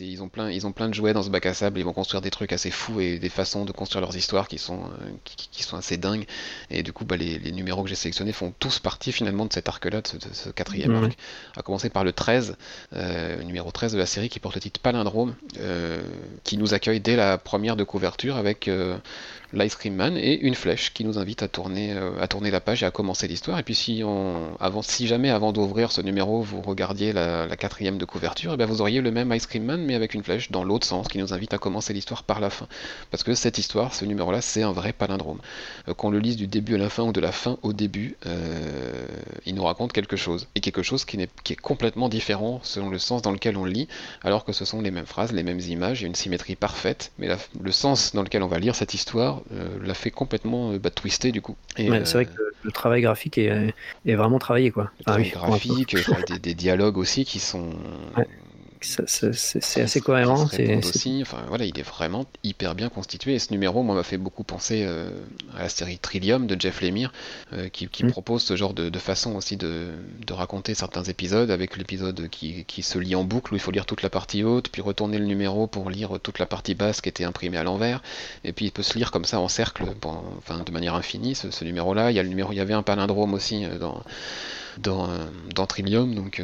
ils ont plein ils ont plein de jouets dans ce bac à sable, ils vont construire des trucs assez fous et des façons de construire leurs histoires qui sont euh, qui, sont assez dingues et du coup bah, les, les numéros que j'ai sélectionnés font tous partie finalement de cet arc-là, de ce, quatrième à commencer par le 13, euh, numéro 13 de la série qui porte le titre Palindrome, euh, qui nous accueille dès la première de couverture avec euh, l'Ice Cream Man et une flèche qui nous invite à tourner, la page et à commencer l'histoire. Et puis si, on, si jamais avant d'ouvrir ce numéro vous regardiez la, quatrième de couverture, et eh bien vous auriez le même Ice Cream Man mais avec une flèche dans l'autre sens qui nous invite à commencer l'histoire par la fin. Parce que cette histoire, ce numéro-là, c'est un vrai palindrome. Qu'on le lise du début à la fin ou de la fin au début, il nous raconte quelque chose. Et quelque chose qui, est, qui est complètement différent selon le sens dans lequel on le lit, alors que ce sont les mêmes phrases, les mêmes images, il y a une symétrie parfaite, mais le sens dans lequel on va lire cette histoire euh, l'a fait complètement euh, bah, twister du coup. c'est vrai que le, travail graphique est, est, vraiment travaillé quoi. Le travail graphique, des, des, dialogues aussi qui sont c'est assez cohérent. C'est aussi. Enfin voilà, il est vraiment hyper bien constitué. Et ce numéro, moi, m'a fait beaucoup penser euh, à la série Trillium de Jeff Lemire, euh, qui, qui mm. propose ce genre de, de façon aussi de, de, raconter certains épisodes, avec l'épisode qui, qui, se lit en boucle où il faut lire toute la partie haute, puis retourner le numéro pour lire toute la partie basse qui était imprimée à l'envers. Et puis il peut se lire comme ça en cercle, enfin de manière infinie. Ce, ce numéro-là, il y a le numéro, il y avait un palindrome aussi euh, dans dans, dans Trillium, donc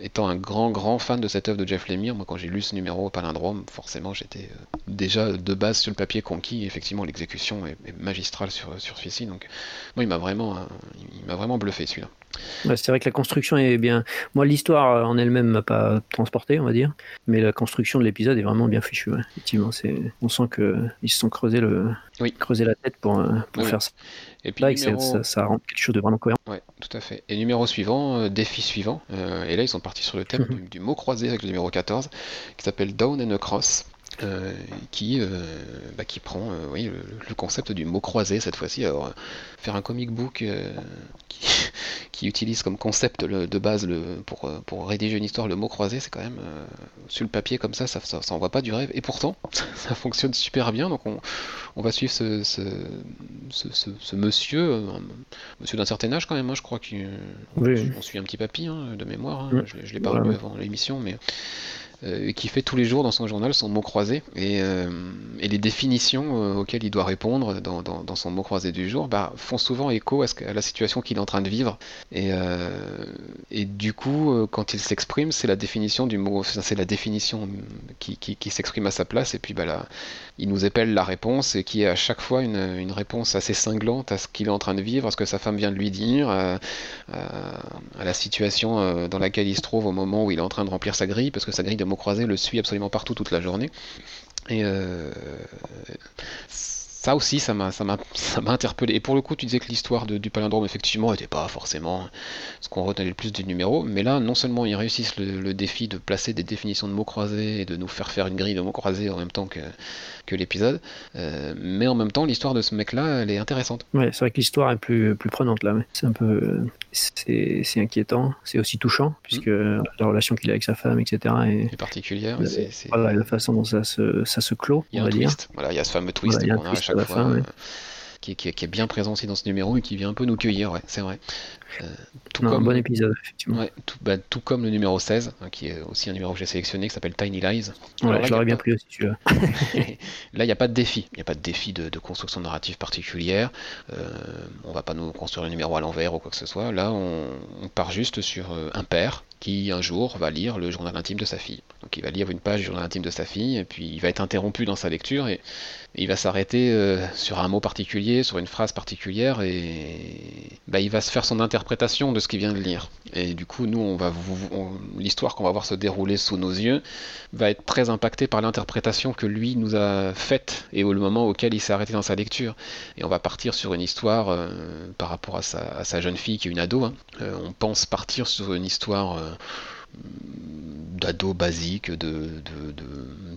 étant un grand grand fan de cette de Jeff Lemire. Moi, quand j'ai lu ce numéro Palindrome, forcément, j'étais déjà de base sur le papier conquis. effectivement, l'exécution est, magistrale sur, sur celui-ci. Donc, moi, il m'a vraiment, il m'a vraiment bluffé celui-là c'est vrai que la construction est bien. Moi, l'histoire euh, en elle-même m'a pas transporté, on va dire, mais la construction de l'épisode est vraiment bien fichue. Effectivement, c'est. On sent qu'ils se sont creusé le, creusé la tête pour, euh, pour faire ça. Et puis ça, ça, rend quelque chose de vraiment cohérent. Ouais, tout à fait. Et numéro suivant, euh, défi suivant. et là, ils sont partis sur le thème (laughs) du, du, mot croisé avec le numéro 14, qui s'appelle Down and Across. Euh, qui, euh, bah, qui prend euh, oui, le, concept du mot croisé cette fois-ci. Alors, faire un comic book (laughs) qui, qui, utilise comme concept de base le, pour, pour rédiger une histoire le mot croisé, c'est quand même sur le papier comme ça, ça, ça, ça envoie pas du rêve. Et pourtant, (laughs) ça fonctionne super bien. Donc, on, on va suivre ce, ce, ce, ce monsieur, monsieur d'un certain âge quand même. Moi, hein, je crois qu'on suit un petit papy hein, de mémoire. Hein. Je, je l'ai pas vu avant l'émission, mais qui fait tous les jours dans son journal son mot croisé. Et, euh, et les définitions euh, auxquelles il doit répondre dans, dans, son mot croisé du jour bah, font souvent écho à, à la situation qu'il est en train de vivre et, et du coup quand il s'exprime c'est la définition du mot c'est la définition qui, qui, qui s'exprime à sa place et puis bah là il nous épelle la réponse et qui est à chaque fois une, une réponse assez cinglante à ce qu'il est en train de vivre à ce que sa femme vient de lui dire à, à la situation dans laquelle il se trouve au moment où il est en train de remplir sa grille parce que sa grille de mots croisés le suit absolument partout toute la journée. Et euh, ça aussi, ça m'a, ça m'a, ça m'a interpellé. Et pour le coup, tu disais que l'histoire du palindrome, effectivement, n'était pas forcément ce qu'on retenait le plus du numéro. Mais là, non seulement ils réussissent le, défi de placer des définitions de mots croisés et de nous faire faire une grille de mots croisés en même temps que, que l'épisode, euh, mais en même temps, l'histoire de ce mec-là, elle est intéressante. Ouais, c'est vrai que l'histoire est plus, plus prenante là. C'est un peu, c'est, c'est inquiétant, c'est aussi touchant puisque mmh. la relation qu'il a avec sa femme, etc. est, particulière. C'est, Voilà, la façon dont ça se, ça se clôt. Il y a un twist. Voilà, il y a ce fameux twist qu'on a à chaque fois. Euh, qui, est bien présent aussi dans ce numéro et qui vient un peu nous cueillir, ouais, c'est vrai. Euh, tout comme, un bon épisode, effectivement. Bah, tout, comme le numéro 16, hein, qui est aussi un numéro que j'ai sélectionné, qui s'appelle Tiny Lies. Ouais, je l'aurais bien pris aussi (laughs) là, il n'y a pas de défi. Il n'y a pas de défi de, construction narrative particulière. Euh, on va pas nous construire le numéro à l'envers ou quoi que ce soit. Là, on, part juste sur euh, un père qui un jour va lire le journal intime de sa fille. Donc il va lire une page du journal intime de sa fille, et puis il va être interrompu dans sa lecture, et, il va s'arrêter euh, sur un mot particulier, sur une phrase particulière, et bah, il va se faire son interprétation de ce qu'il vient de lire. Et du coup, nous, on va l'histoire qu'on va voir se dérouler sous nos yeux va être très impactée par l'interprétation que lui nous a faite et au moment auquel il s'est arrêté dans sa lecture. Et on va partir sur une histoire euh, par rapport à sa, jeune fille qui est une ado. Hein. Euh, on pense partir sur une histoire d'ado basique, de,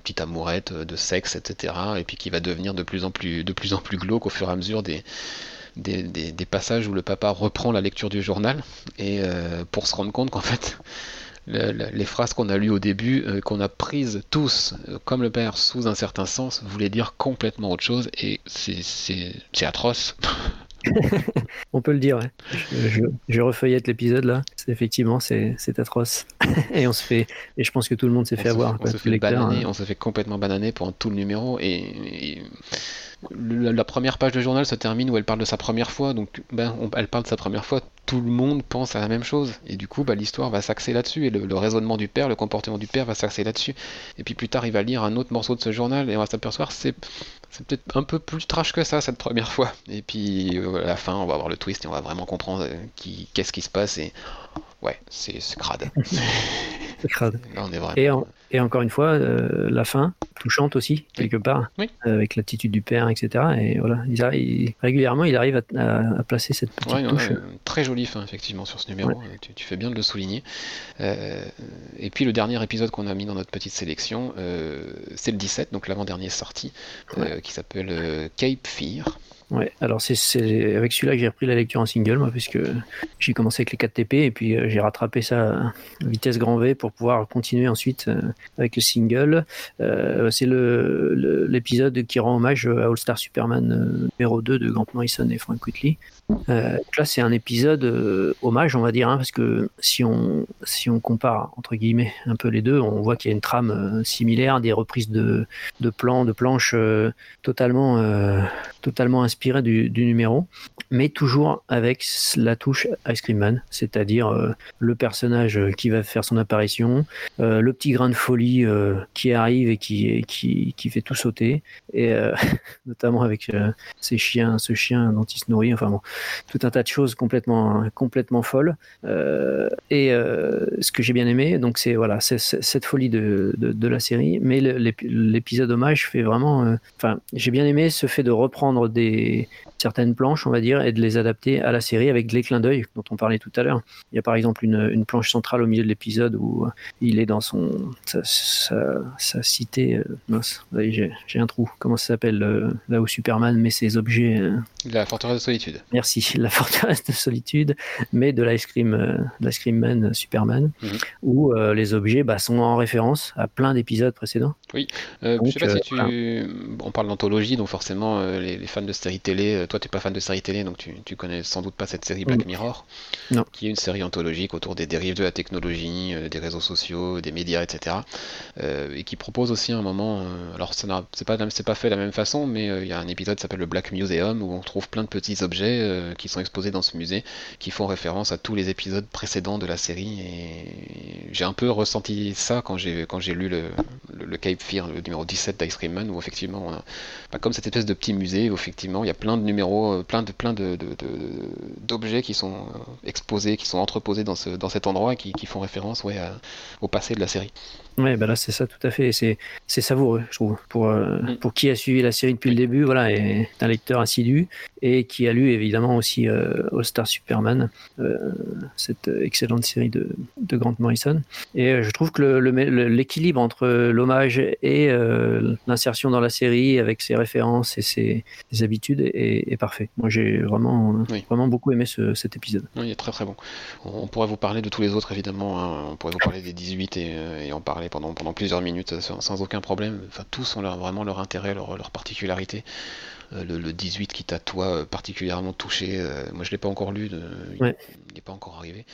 petite amourette, de sexe, etc. Et puis qui va devenir de plus en plus, de plus en plus glauque au fur et à mesure des, des, passages où le papa reprend la lecture du journal et euh, pour se rendre compte qu'en fait les phrases qu'on a lues au début, euh, qu'on a prises tous, euh, comme le père, sous un certain sens, voulaient dire complètement autre chose et c'est atroce. (laughs) (laughs) On peut le dire, ouais. je, je, refeuillette l'épisode là. Effectivement, c'est atroce. (laughs) et on se fait, et je pense que tout le monde s'est fait avoir. on, se fait bananer, hein. on se fait complètement bananer pendant tout le numéro. Et, la, première page de journal se termine où elle parle de sa première fois. Donc, ben, elle parle de sa première fois. Tout le monde pense à la même chose. Et du coup, bah, l'histoire va s'axer là-dessus. Et le, raisonnement du père, le comportement du père va s'axer là-dessus. Et puis plus tard, il va lire un autre morceau de ce journal et on va s'apercevoir c'est c'est peut-être un peu plus trash que ça cette première fois. Et puis euh, à la fin, on va avoir le twist et on va vraiment comprendre euh, qui, qu'est-ce qui se passe. Et ouais, c'est, crade. c'est crade. (laughs) (laughs) et, et, encore une fois, euh, la fin, touchante aussi, quelque part, avec l'attitude du père, etc. Et voilà, il, régulièrement, il arrive à, placer cette petite touche. très jolie fin, effectivement, sur ce numéro. Tu, tu, fais bien de le souligner. et puis le dernier épisode qu'on a mis dans notre petite sélection, c'est le 17, donc l'avant-dernier sorti qui s'appelle euh, Cape Fear. Ouais, alors c'est avec celui-là que j'ai repris la lecture en single, moi, puisque j'ai commencé avec les 4 TP et puis euh, j'ai rattrapé ça à vitesse grand V pour pouvoir continuer ensuite euh, avec le single. c'est l'épisode qui rend hommage à All Star Superman numéro 2 de Grant Morrison et Frank Whitley. Euh, là, c'est un épisode euh, hommage, on va dire, hein, parce que si on, si on compare, entre guillemets, un peu les deux, on voit qu'il y a une trame euh, similaire, des reprises de, de plans, de planches totalement totalement inspiré du, numéro, mais toujours avec la touche Ice Cream Man, c'est-à-dire le personnage qui va faire son apparition, le petit grain de folie qui arrive et qui, qui, qui fait tout sauter, et (laughs) notamment avec ces chiens, ce chien dont il se nourrit, enfin bon, tout un tas de choses complètement, complètement folles. et ce que j'ai bien aimé, donc c'est voilà, c'est cette folie de, de, la série, mais l'épisode hommage fait vraiment. Euh, enfin, j'ai bien aimé ce fait de reprendre des certaines planches, on va dire, et de les adapter à la série avec les clins d'œil dont on parlait tout à l'heure. Il y a par exemple une, une, planche centrale au milieu de l'épisode où il est dans son sa, cité. Euh, j'ai un trou. Comment ça s'appelle euh, là où Superman met ses objets La forteresse de solitude. Merci, la forteresse de solitude, mais de l'ice cream, cream man Superman, mhm. où les objets bah, sont en référence à plein d'épisodes précédents. Oui, euh, je sais pas si tu. On parle d'anthologie, donc forcément, euh, les, fans de séries télé, euh, toi tu n'es pas fan de séries télé, donc tu, tu connais sans doute pas cette série Black Mirror, non. qui est une série anthologique autour des dérives de la technologie, des réseaux sociaux, des médias, etc. et qui propose aussi un moment. alors, c'est pas, pas fait de la même façon, mais il y a un épisode qui s'appelle le Black Museum où on trouve plein de petits objets qui sont exposés dans ce musée, qui font référence à tous les épisodes précédents de la série. Et j'ai un peu ressenti ça quand j'ai lu le, le, Cape Le numéro 17 d'Ice Cream où effectivement, bah, comme cette espèce de petit musée, où effectivement, il y a plein de numéros, euh, plein de plein de, d'objets qui sont euh, exposés, qui sont entreposés dans, ce, dans cet endroit, qui, qui font référence ouais, au passé de la série. Ouais, bah là c'est ça tout à fait. C'est c'est savoureux, je trouve, pour euh, mm. pour qui a suivi la série depuis le début, voilà, et un lecteur assidu et qui a lu évidemment aussi euh, All Star Superman, euh, cette excellente série de de Grant Morrison. Et je trouve que l'équilibre entre l'hommage et l'insertion dans la série avec ses références et ses, habitudes est, parfait. Moi j'ai vraiment vraiment beaucoup aimé cet épisode. Oui, il est très très bon. On, pourrait vous parler de tous les autres évidemment. Hein. On pourrait vous parler des 18 et, et en parler pendant, plusieurs minutes sans, aucun problème. Enfin, tous ont vraiment leur intérêt, leur, leur particularité. Euh, le, 18 qui t'a toi euh, particulièrement touché. Euh, moi je l'ai pas encore lu, il n'est pas encore arrivé.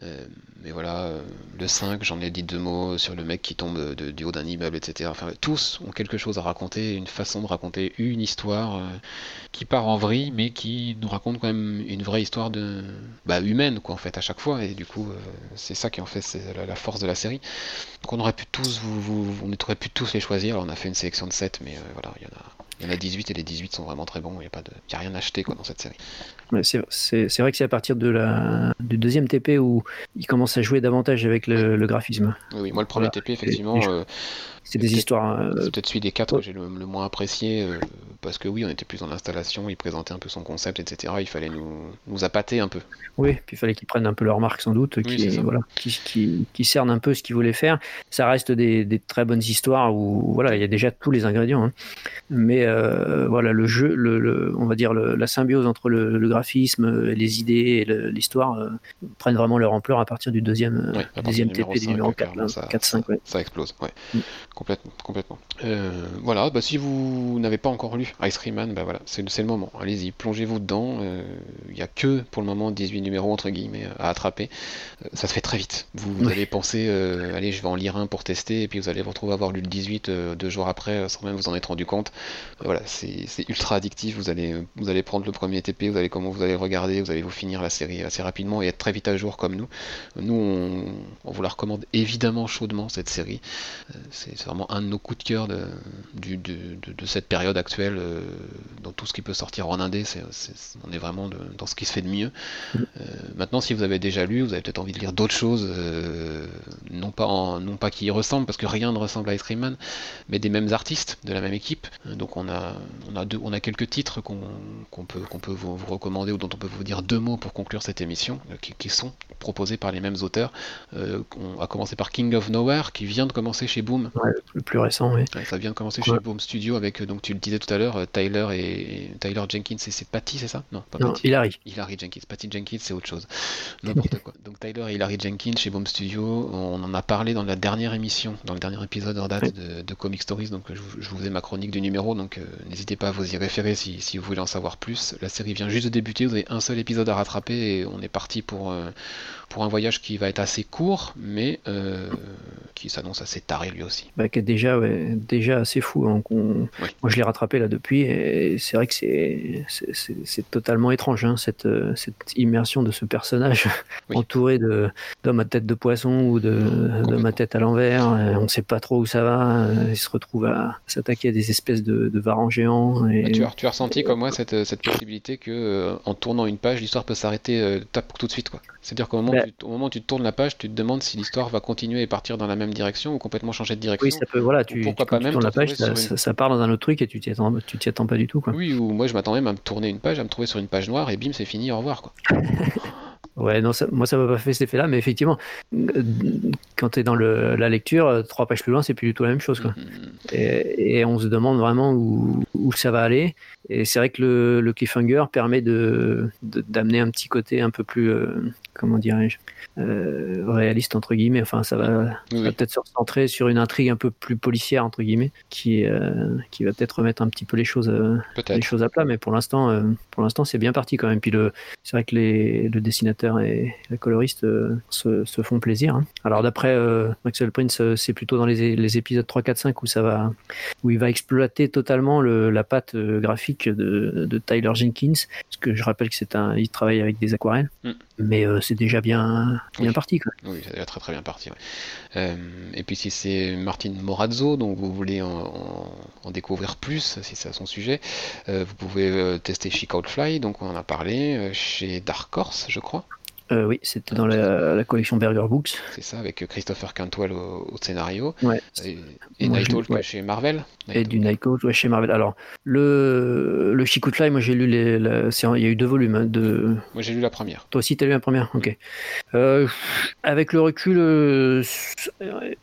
mais voilà, le 5, j'en ai dit deux mots sur le mec qui tombe du haut d'un immeuble, etc. Enfin, tous ont quelque chose à raconter, une façon de raconter une histoire qui part en vrille, mais qui nous raconte quand même une vraie histoire de bah, humaine, quoi, en fait, à chaque fois. Et du coup, c'est ça qui en fait c'est la, force de la série. Donc on aurait pu tous, vous, on aurait tous les choisir. Alors on a fait une sélection de 7, mais voilà, il y en a il y en a 18 et les 18 sont vraiment très bons. Il n'y a, pas de... a rien acheté quoi, dans cette série. c'est vrai que c'est à partir de la, du deuxième TP où il commence à jouer davantage avec le, graphisme. Oui, moi le premier TP, effectivement, euh, c'est des histoires. Euh, c'est peut-être celui des quatre que j'ai le, moins apprécié euh, parce que oui, on était plus dans l'installation, il présentait un peu son concept, etc. Il fallait nous, nous appâter un peu. Oui, puis il fallait qu'ils prennent un peu leur marque sans doute, qui, voilà, qui, qui, cernent un peu ce qu'ils voulaient faire. Ça reste des, des, très bonnes histoires où voilà, il y a déjà tous les ingrédients. Hein. Mais euh, voilà, le jeu, le, on va dire la symbiose entre le, graphisme, les idées et l'histoire prennent vraiment leur ampleur à partir du deuxième, deuxième TP, du numéro 4, 4-5. Ouais. Ça explose, ouais. Mm. Complètement, complètement. Euh, voilà, bah, si vous n'avez pas encore lu Ice Cream Man, bah voilà, c'est le moment. Allez-y, plongez-vous dedans. Euh, il n'y a que pour le moment 18 numéros entre guillemets à attraper. Euh, ça se fait très vite. Vous, allez penser, allez, je vais en lire un pour tester, et puis vous allez vous retrouver à avoir lu le 18 deux jours après sans même vous en être rendu compte. voilà, c'est ultra addictif. Vous allez, vous allez prendre le premier TP, vous allez comment vous allez regarder, vous allez vous finir la série assez rapidement et être très vite à jour comme nous. Nous, on, on vous la recommande évidemment chaudement cette série. c'est c'est vraiment un de nos coups de cœur de, cette période actuelle, euh, dans tout ce qui peut sortir en indé, on est vraiment dans ce qui se fait de mieux. Euh, maintenant, si vous avez déjà lu, vous avez peut-être envie de lire d'autres choses, euh, non, pas qui y ressemblent, parce que rien ne ressemble à Ice Cream Man, mais des mêmes artistes, de la même équipe. Donc on a, quelques titres qu'on, peut, qu'on peut vous, recommander ou dont on peut vous dire deux mots pour conclure cette émission, qui, sont proposés par les mêmes auteurs. on a commencé par King of Nowhere, qui vient de commencer chez Boom le plus récent, oui. ça vient de commencer chez Boom Studio avec, euh, donc tu le disais tout à l'heure, euh, Tyler et Tyler Jenkins, et c'est Patty, c'est ça? Non, pas non, Hilary. Hilary Jenkins. Patty Jenkins, c'est autre chose. N'importe quoi. Donc Tyler et Hilary Jenkins chez Boom Studio, on en a parlé dans la dernière émission, dans le dernier épisode en date de, Comic Stories, donc je, vous faisais ma chronique du numéro, donc euh, n'hésitez pas à vous y référer si, si, vous voulez en savoir plus. La série vient juste de débuter, vous avez un seul épisode à rattraper et on est parti pour, pour un voyage qui va être assez court, mais qui s'annonce assez taré lui aussi. Bah, qui est déjà, ouais, déjà assez fou. hein. Moi, je l'ai rattrapé là depuis, et c'est vrai que c'est, c'est, c'est- c'est totalement étrange, hein, cette, euh, cette immersion de ce personnage (laughs) Oui. entouré de, d'hommes à tête de poisson ou de, d'hommes à tête à l'envers. Euh, On ne sait pas trop où ça va. Euh, Il se retrouve à s'attaquer à des espèces de, de varans géants. Et... Bah, tu, as, tu as ressenti comme moi cette, cette possibilité que euh, en tournant une page, l'histoire peut s'arrêter euh, tape tout de suite. quoi. C'est-à-dire qu'au moment, Bah. Tu- au moment où tu tournes la page, tu te demandes si l'histoire va continuer et partir dans la même direction ou complètement changer de direction. Oui, ça peut. Voilà, tu, pourquoi tu- quand pas tu même tournes la page, ça, une- part dans un autre truc et tu t'y attends, tu t'y attends pas du tout. Quoi. Oui, ou moi je m'attendais même à me tourner une page, à me trouver sur une page noire et bim, c'est fini, au revoir. Quoi. (laughs) Ouais, non, ça- moi ça m'a pas fait cet effet-là, mais effectivement, euh, quand tu es dans le, la lecture, euh, trois pages plus loin, c'est plus du tout la même chose. Quoi. Mm, Et, et on se demande vraiment où, où ça va aller. Et c'est vrai que le, le cliffhanger permet de de- d'amener un petit côté un peu plus, euh, comment dirais-je, euh, réaliste entre guillemets. Enfin, ça va, Oui, peut-être se recentrer sur une intrigue un peu plus policière entre guillemets, qui euh, qui va peut-être remettre un petit peu les choses. euh, les choses à plat, mais pour l'instant, pour l'instant, c'est bien parti quand même. Puis le, c'est vrai que les, le dessinateur et la coloriste se, se font plaisir. hein. Alors d'après Maxwell Prince, c'est plutôt dans les, les épisodes 3, 4, 5 où ça va, où il va exploiter totalement le, la patte graphique de, de Tyler Jenkins, parce que je rappelle que c'est un, il travaille avec des aquarelles, Mm. mais euh, c'est déjà bien, bien Oui. parti. Quoi. Oui, ça a très très bien parti. ouais. Euh, et puis si c'est Martin Morazzo, donc vous voulez en, en- en découvrir plus, si c'est à son sujet, euh, vous pouvez euh, tester Chic Outfly, donc on en a parlé, chez Dark Horse, je crois. Euh, oui, c'était dans la, la collection Burger Books. C'est ça, avec Christopher Cantwell au, au scénario. Ouais. Et, et Moi, je- ouais. chez Marvel. Et du Nightcoat ouais, chez Marvel. Alors, le, le moi j'ai lu les. la- il y a eu deux volumes. hein, de... Moi j'ai lu la première. Toi aussi, t'as lu la première? Ok. Euh, avec le recul, euh,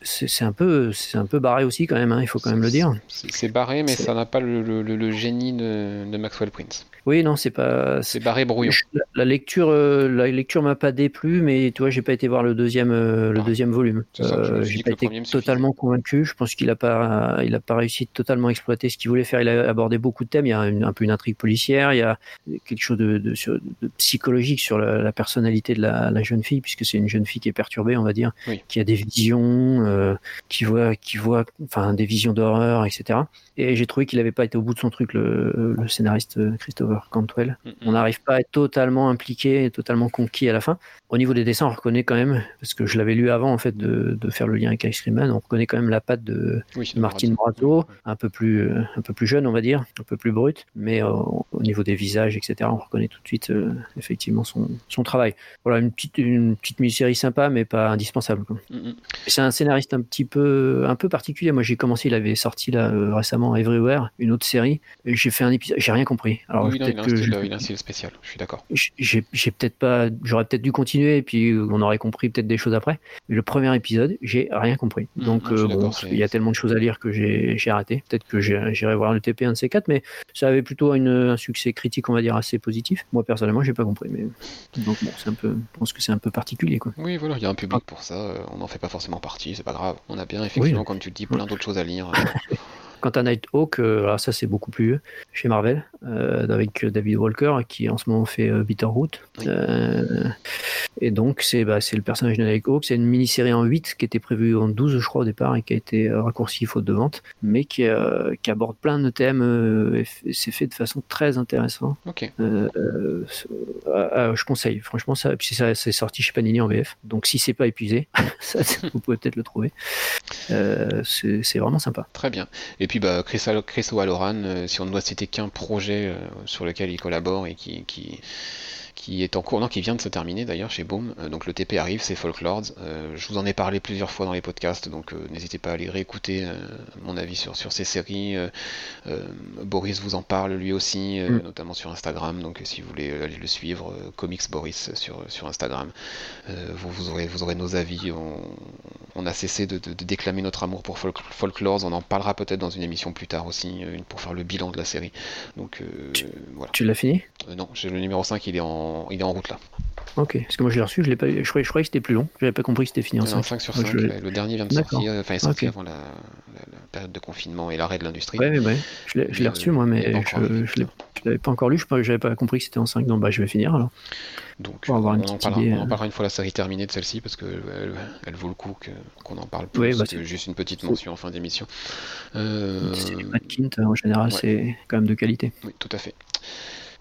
c'est un, peu, un peu barré aussi quand même, hein, il faut quand même le dire. C'est barré, mais ça n'a pas le, le- le- le génie de, de Maxwell Prince. Oui, non, c'est pas. C'est barré brouillon. La, lecture, euh, la lecture m'a pas déplu, mais tu vois, j'ai pas été voir le deuxième, euh, le Ah. deuxième volume. Dit j'ai pas été totalement convaincu. Je pense qu'il a pas, il a pas réussi de totalement exploiter ce qu'il voulait faire. Il a abordé beaucoup de thèmes. Il y a une- un peu une intrigue policière. Il y a quelque chose de, de- sur- de psychologique sur la, la personnalité de la, la jeune fille, puisque c'est une jeune fille qui est perturbée, on va dire, Oui. qui a des visions, euh, qui voit, qui voit, enfin, des visions d'horreur, etc. Et j'ai trouvé qu'il avait pas été au bout de son truc, le, le scénariste euh, Christopher Cantwell Mm, mm. on n'arrive pas à être totalement impliqué et totalement conquis à la fin. Au niveau des dessins, on reconnaît quand même, parce que je l'avais lu avant en fait de, de faire le lien avec Ice Cream Man, on reconnaît quand même la patte de Oui, Martin Brazo, un peu plus euh, un peu plus jeune on va dire, un peu plus brut, mais euh, au niveau des visages etc, on reconnaît tout de suite euh, effectivement son, son travail. Voilà une petite une petite mini-série sympa mais pas indispensable. Mm. C'est un scénariste un petit peu un peu particulier. Moi j'ai commencé, il avait sorti là euh, récemment Everywhere, une autre série. et J'ai fait un épisode, j'ai rien compris. Alors Oui, non, il, a que style, je- il a un style spécial, je suis d'accord. j'ai peut-être pas j'aurais peut-être dû continuer et puis euh, on aurait compris peut-être des choses après mais le premier épisode j'ai rien compris Mm, donc non, euh, bon, il y a tellement de choses à lire que j'ai arrêté peut-être que j'irai voir le TP un de ces quatre mais ça avait plutôt une- un succès critique on va dire assez positif moi personnellement j'ai pas compris mais donc bon c'est un peu je pense que c'est un peu particulier quoi Oui, voilà, il y a un public pour ça, euh, on n'en fait pas forcément partie, c'est pas grave. On a bien, effectivement, Oui. comme tu le dis, plein d'autres choses à lire. (laughs) Quant à Nighthawk, euh, alors ça c'est beaucoup plus vieux, chez Marvel, euh, avec David Walker qui en ce moment fait euh, Bitterroot. Oui. Et donc c'est bah, c'est le personnage de Nighthawk, c'est une mini-série en 8 qui était prévue en 12 je crois au départ et qui a été raccourcie faute de vente, mais qui, qui aborde plein de thèmes et c'est fait de façon très intéressante. Ok, je conseille, franchement, ça, puis ça, c'est sorti chez Panini en VF. Donc si c'est pas épuisé, (laughs) ça, vous pouvez peut-être le trouver. Euh, c'est c'est vraiment sympa. très bien. Et puis, bah, Chris, Al- Chris O'Halloran, euh, si on ne doit citer qu'un projet euh, sur lequel il collabore et qui, qui, qui est en cours, non, qui vient de se terminer d'ailleurs chez Boom. Euh, donc le TP arrive, c'est Folklords. Je vous en ai parlé plusieurs fois dans les podcasts, donc n'hésitez pas à aller réécouter mon avis sur, sur ces séries. Boris vous en parle lui aussi, Mm. notamment sur Instagram. Donc si vous voulez aller le suivre, Comics Boris sur, sur Instagram. Vous, vous, aurez, vous aurez nos avis. On, on a cessé de, de- de déclamer notre amour pour Folk, Folklores. On en parlera peut-être dans une émission plus tard aussi, euh, pour faire le bilan de la série. Donc euh, voilà. Tu l'as fini? Euh, non, j'ai le numéro 5, il est en, il est en route là. Ok, parce que moi je l'ai reçu, je l'ai pas, je croyais, je croyais que c'était plus long. J'avais pas compris que c'était fini en Il est en 5. 5 sur Moi, 5. je Le dernier vient de D'accord. sortir, enfin il est sorti avant la, la- la période de confinement et l'arrêt de l'industrie. Ouais, ouais, je l'ai, je l'ai reçu moi, mais je, je l'ai l'avais pas encore lu, je n'avais pas compris que c'était en 5, donc bah, je vais finir alors. Donc on, en parlera, une fois la série terminée de celle-ci parce qu'elle elle vaut le coup qu'on en parle plus. Bah, c'est juste une petite mention en fin d'émission. Euh... C'est du en général, c'est quand même de qualité. Oui, tout à fait.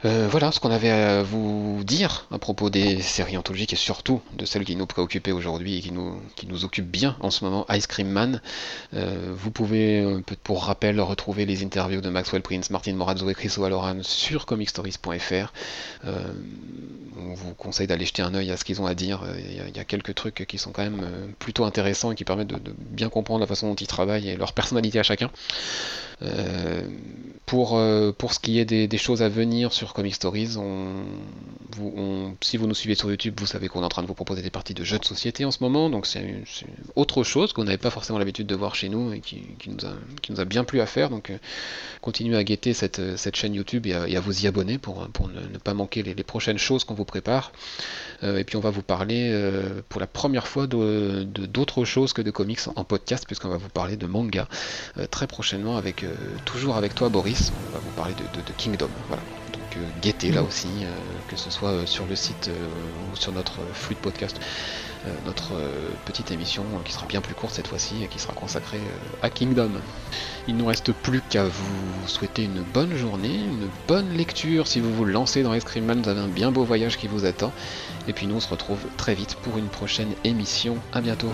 Euh, voilà ce qu'on avait à vous dire à propos des séries anthologiques et surtout de celles qui nous préoccupaient aujourd'hui et qui nous, qui occupent bien en ce moment, Ice Cream Man. Euh, vous pouvez, pour rappel, retrouver les interviews de Maxwell Prince, Martin Morazzo et Chris O'Halloran sur comicstories.fr. Euh, on vous conseille d'aller jeter un œil à ce qu'ils ont à dire. Il y, a, quelques trucs qui sont quand même plutôt intéressants et qui permettent de, bien comprendre la façon dont ils travaillent et leur personnalité à chacun. pour, pour ce qui est des, des choses à venir sur Comic Stories. Si vous nous suivez sur YouTube, vous savez qu'on est en train de vous proposer des parties de jeux de société en ce moment, donc c'est autre chose qu'on n'avait pas forcément l'habitude de voir chez nous et qui, nous, a, bien plu à faire. Donc euh, continuez à guetter cette, cette chaîne YouTube et à, vous y abonner pour, ne, pas manquer les, prochaines choses qu'on vous prépare. Euh, et puis on va vous parler euh, pour la première fois d'autres choses que de comics en podcast, puisqu'on va vous parler de manga très prochainement avec toujours avec toi Boris. On va vous parler de, de Kingdom. Voilà guetter là aussi, euh, que ce soit euh, sur le site euh, ou sur notre flux de podcast. notre petite émission qui sera bien plus courte cette fois-ci et qui sera consacrée à Kingdom. Il ne nous reste plus qu'à vous souhaiter une bonne journée, une bonne lecture si vous vous lancez dans Ice Man, vous avez un bien beau voyage qui vous attend. Et puis nous on se retrouve très vite pour une prochaine émission. A bientôt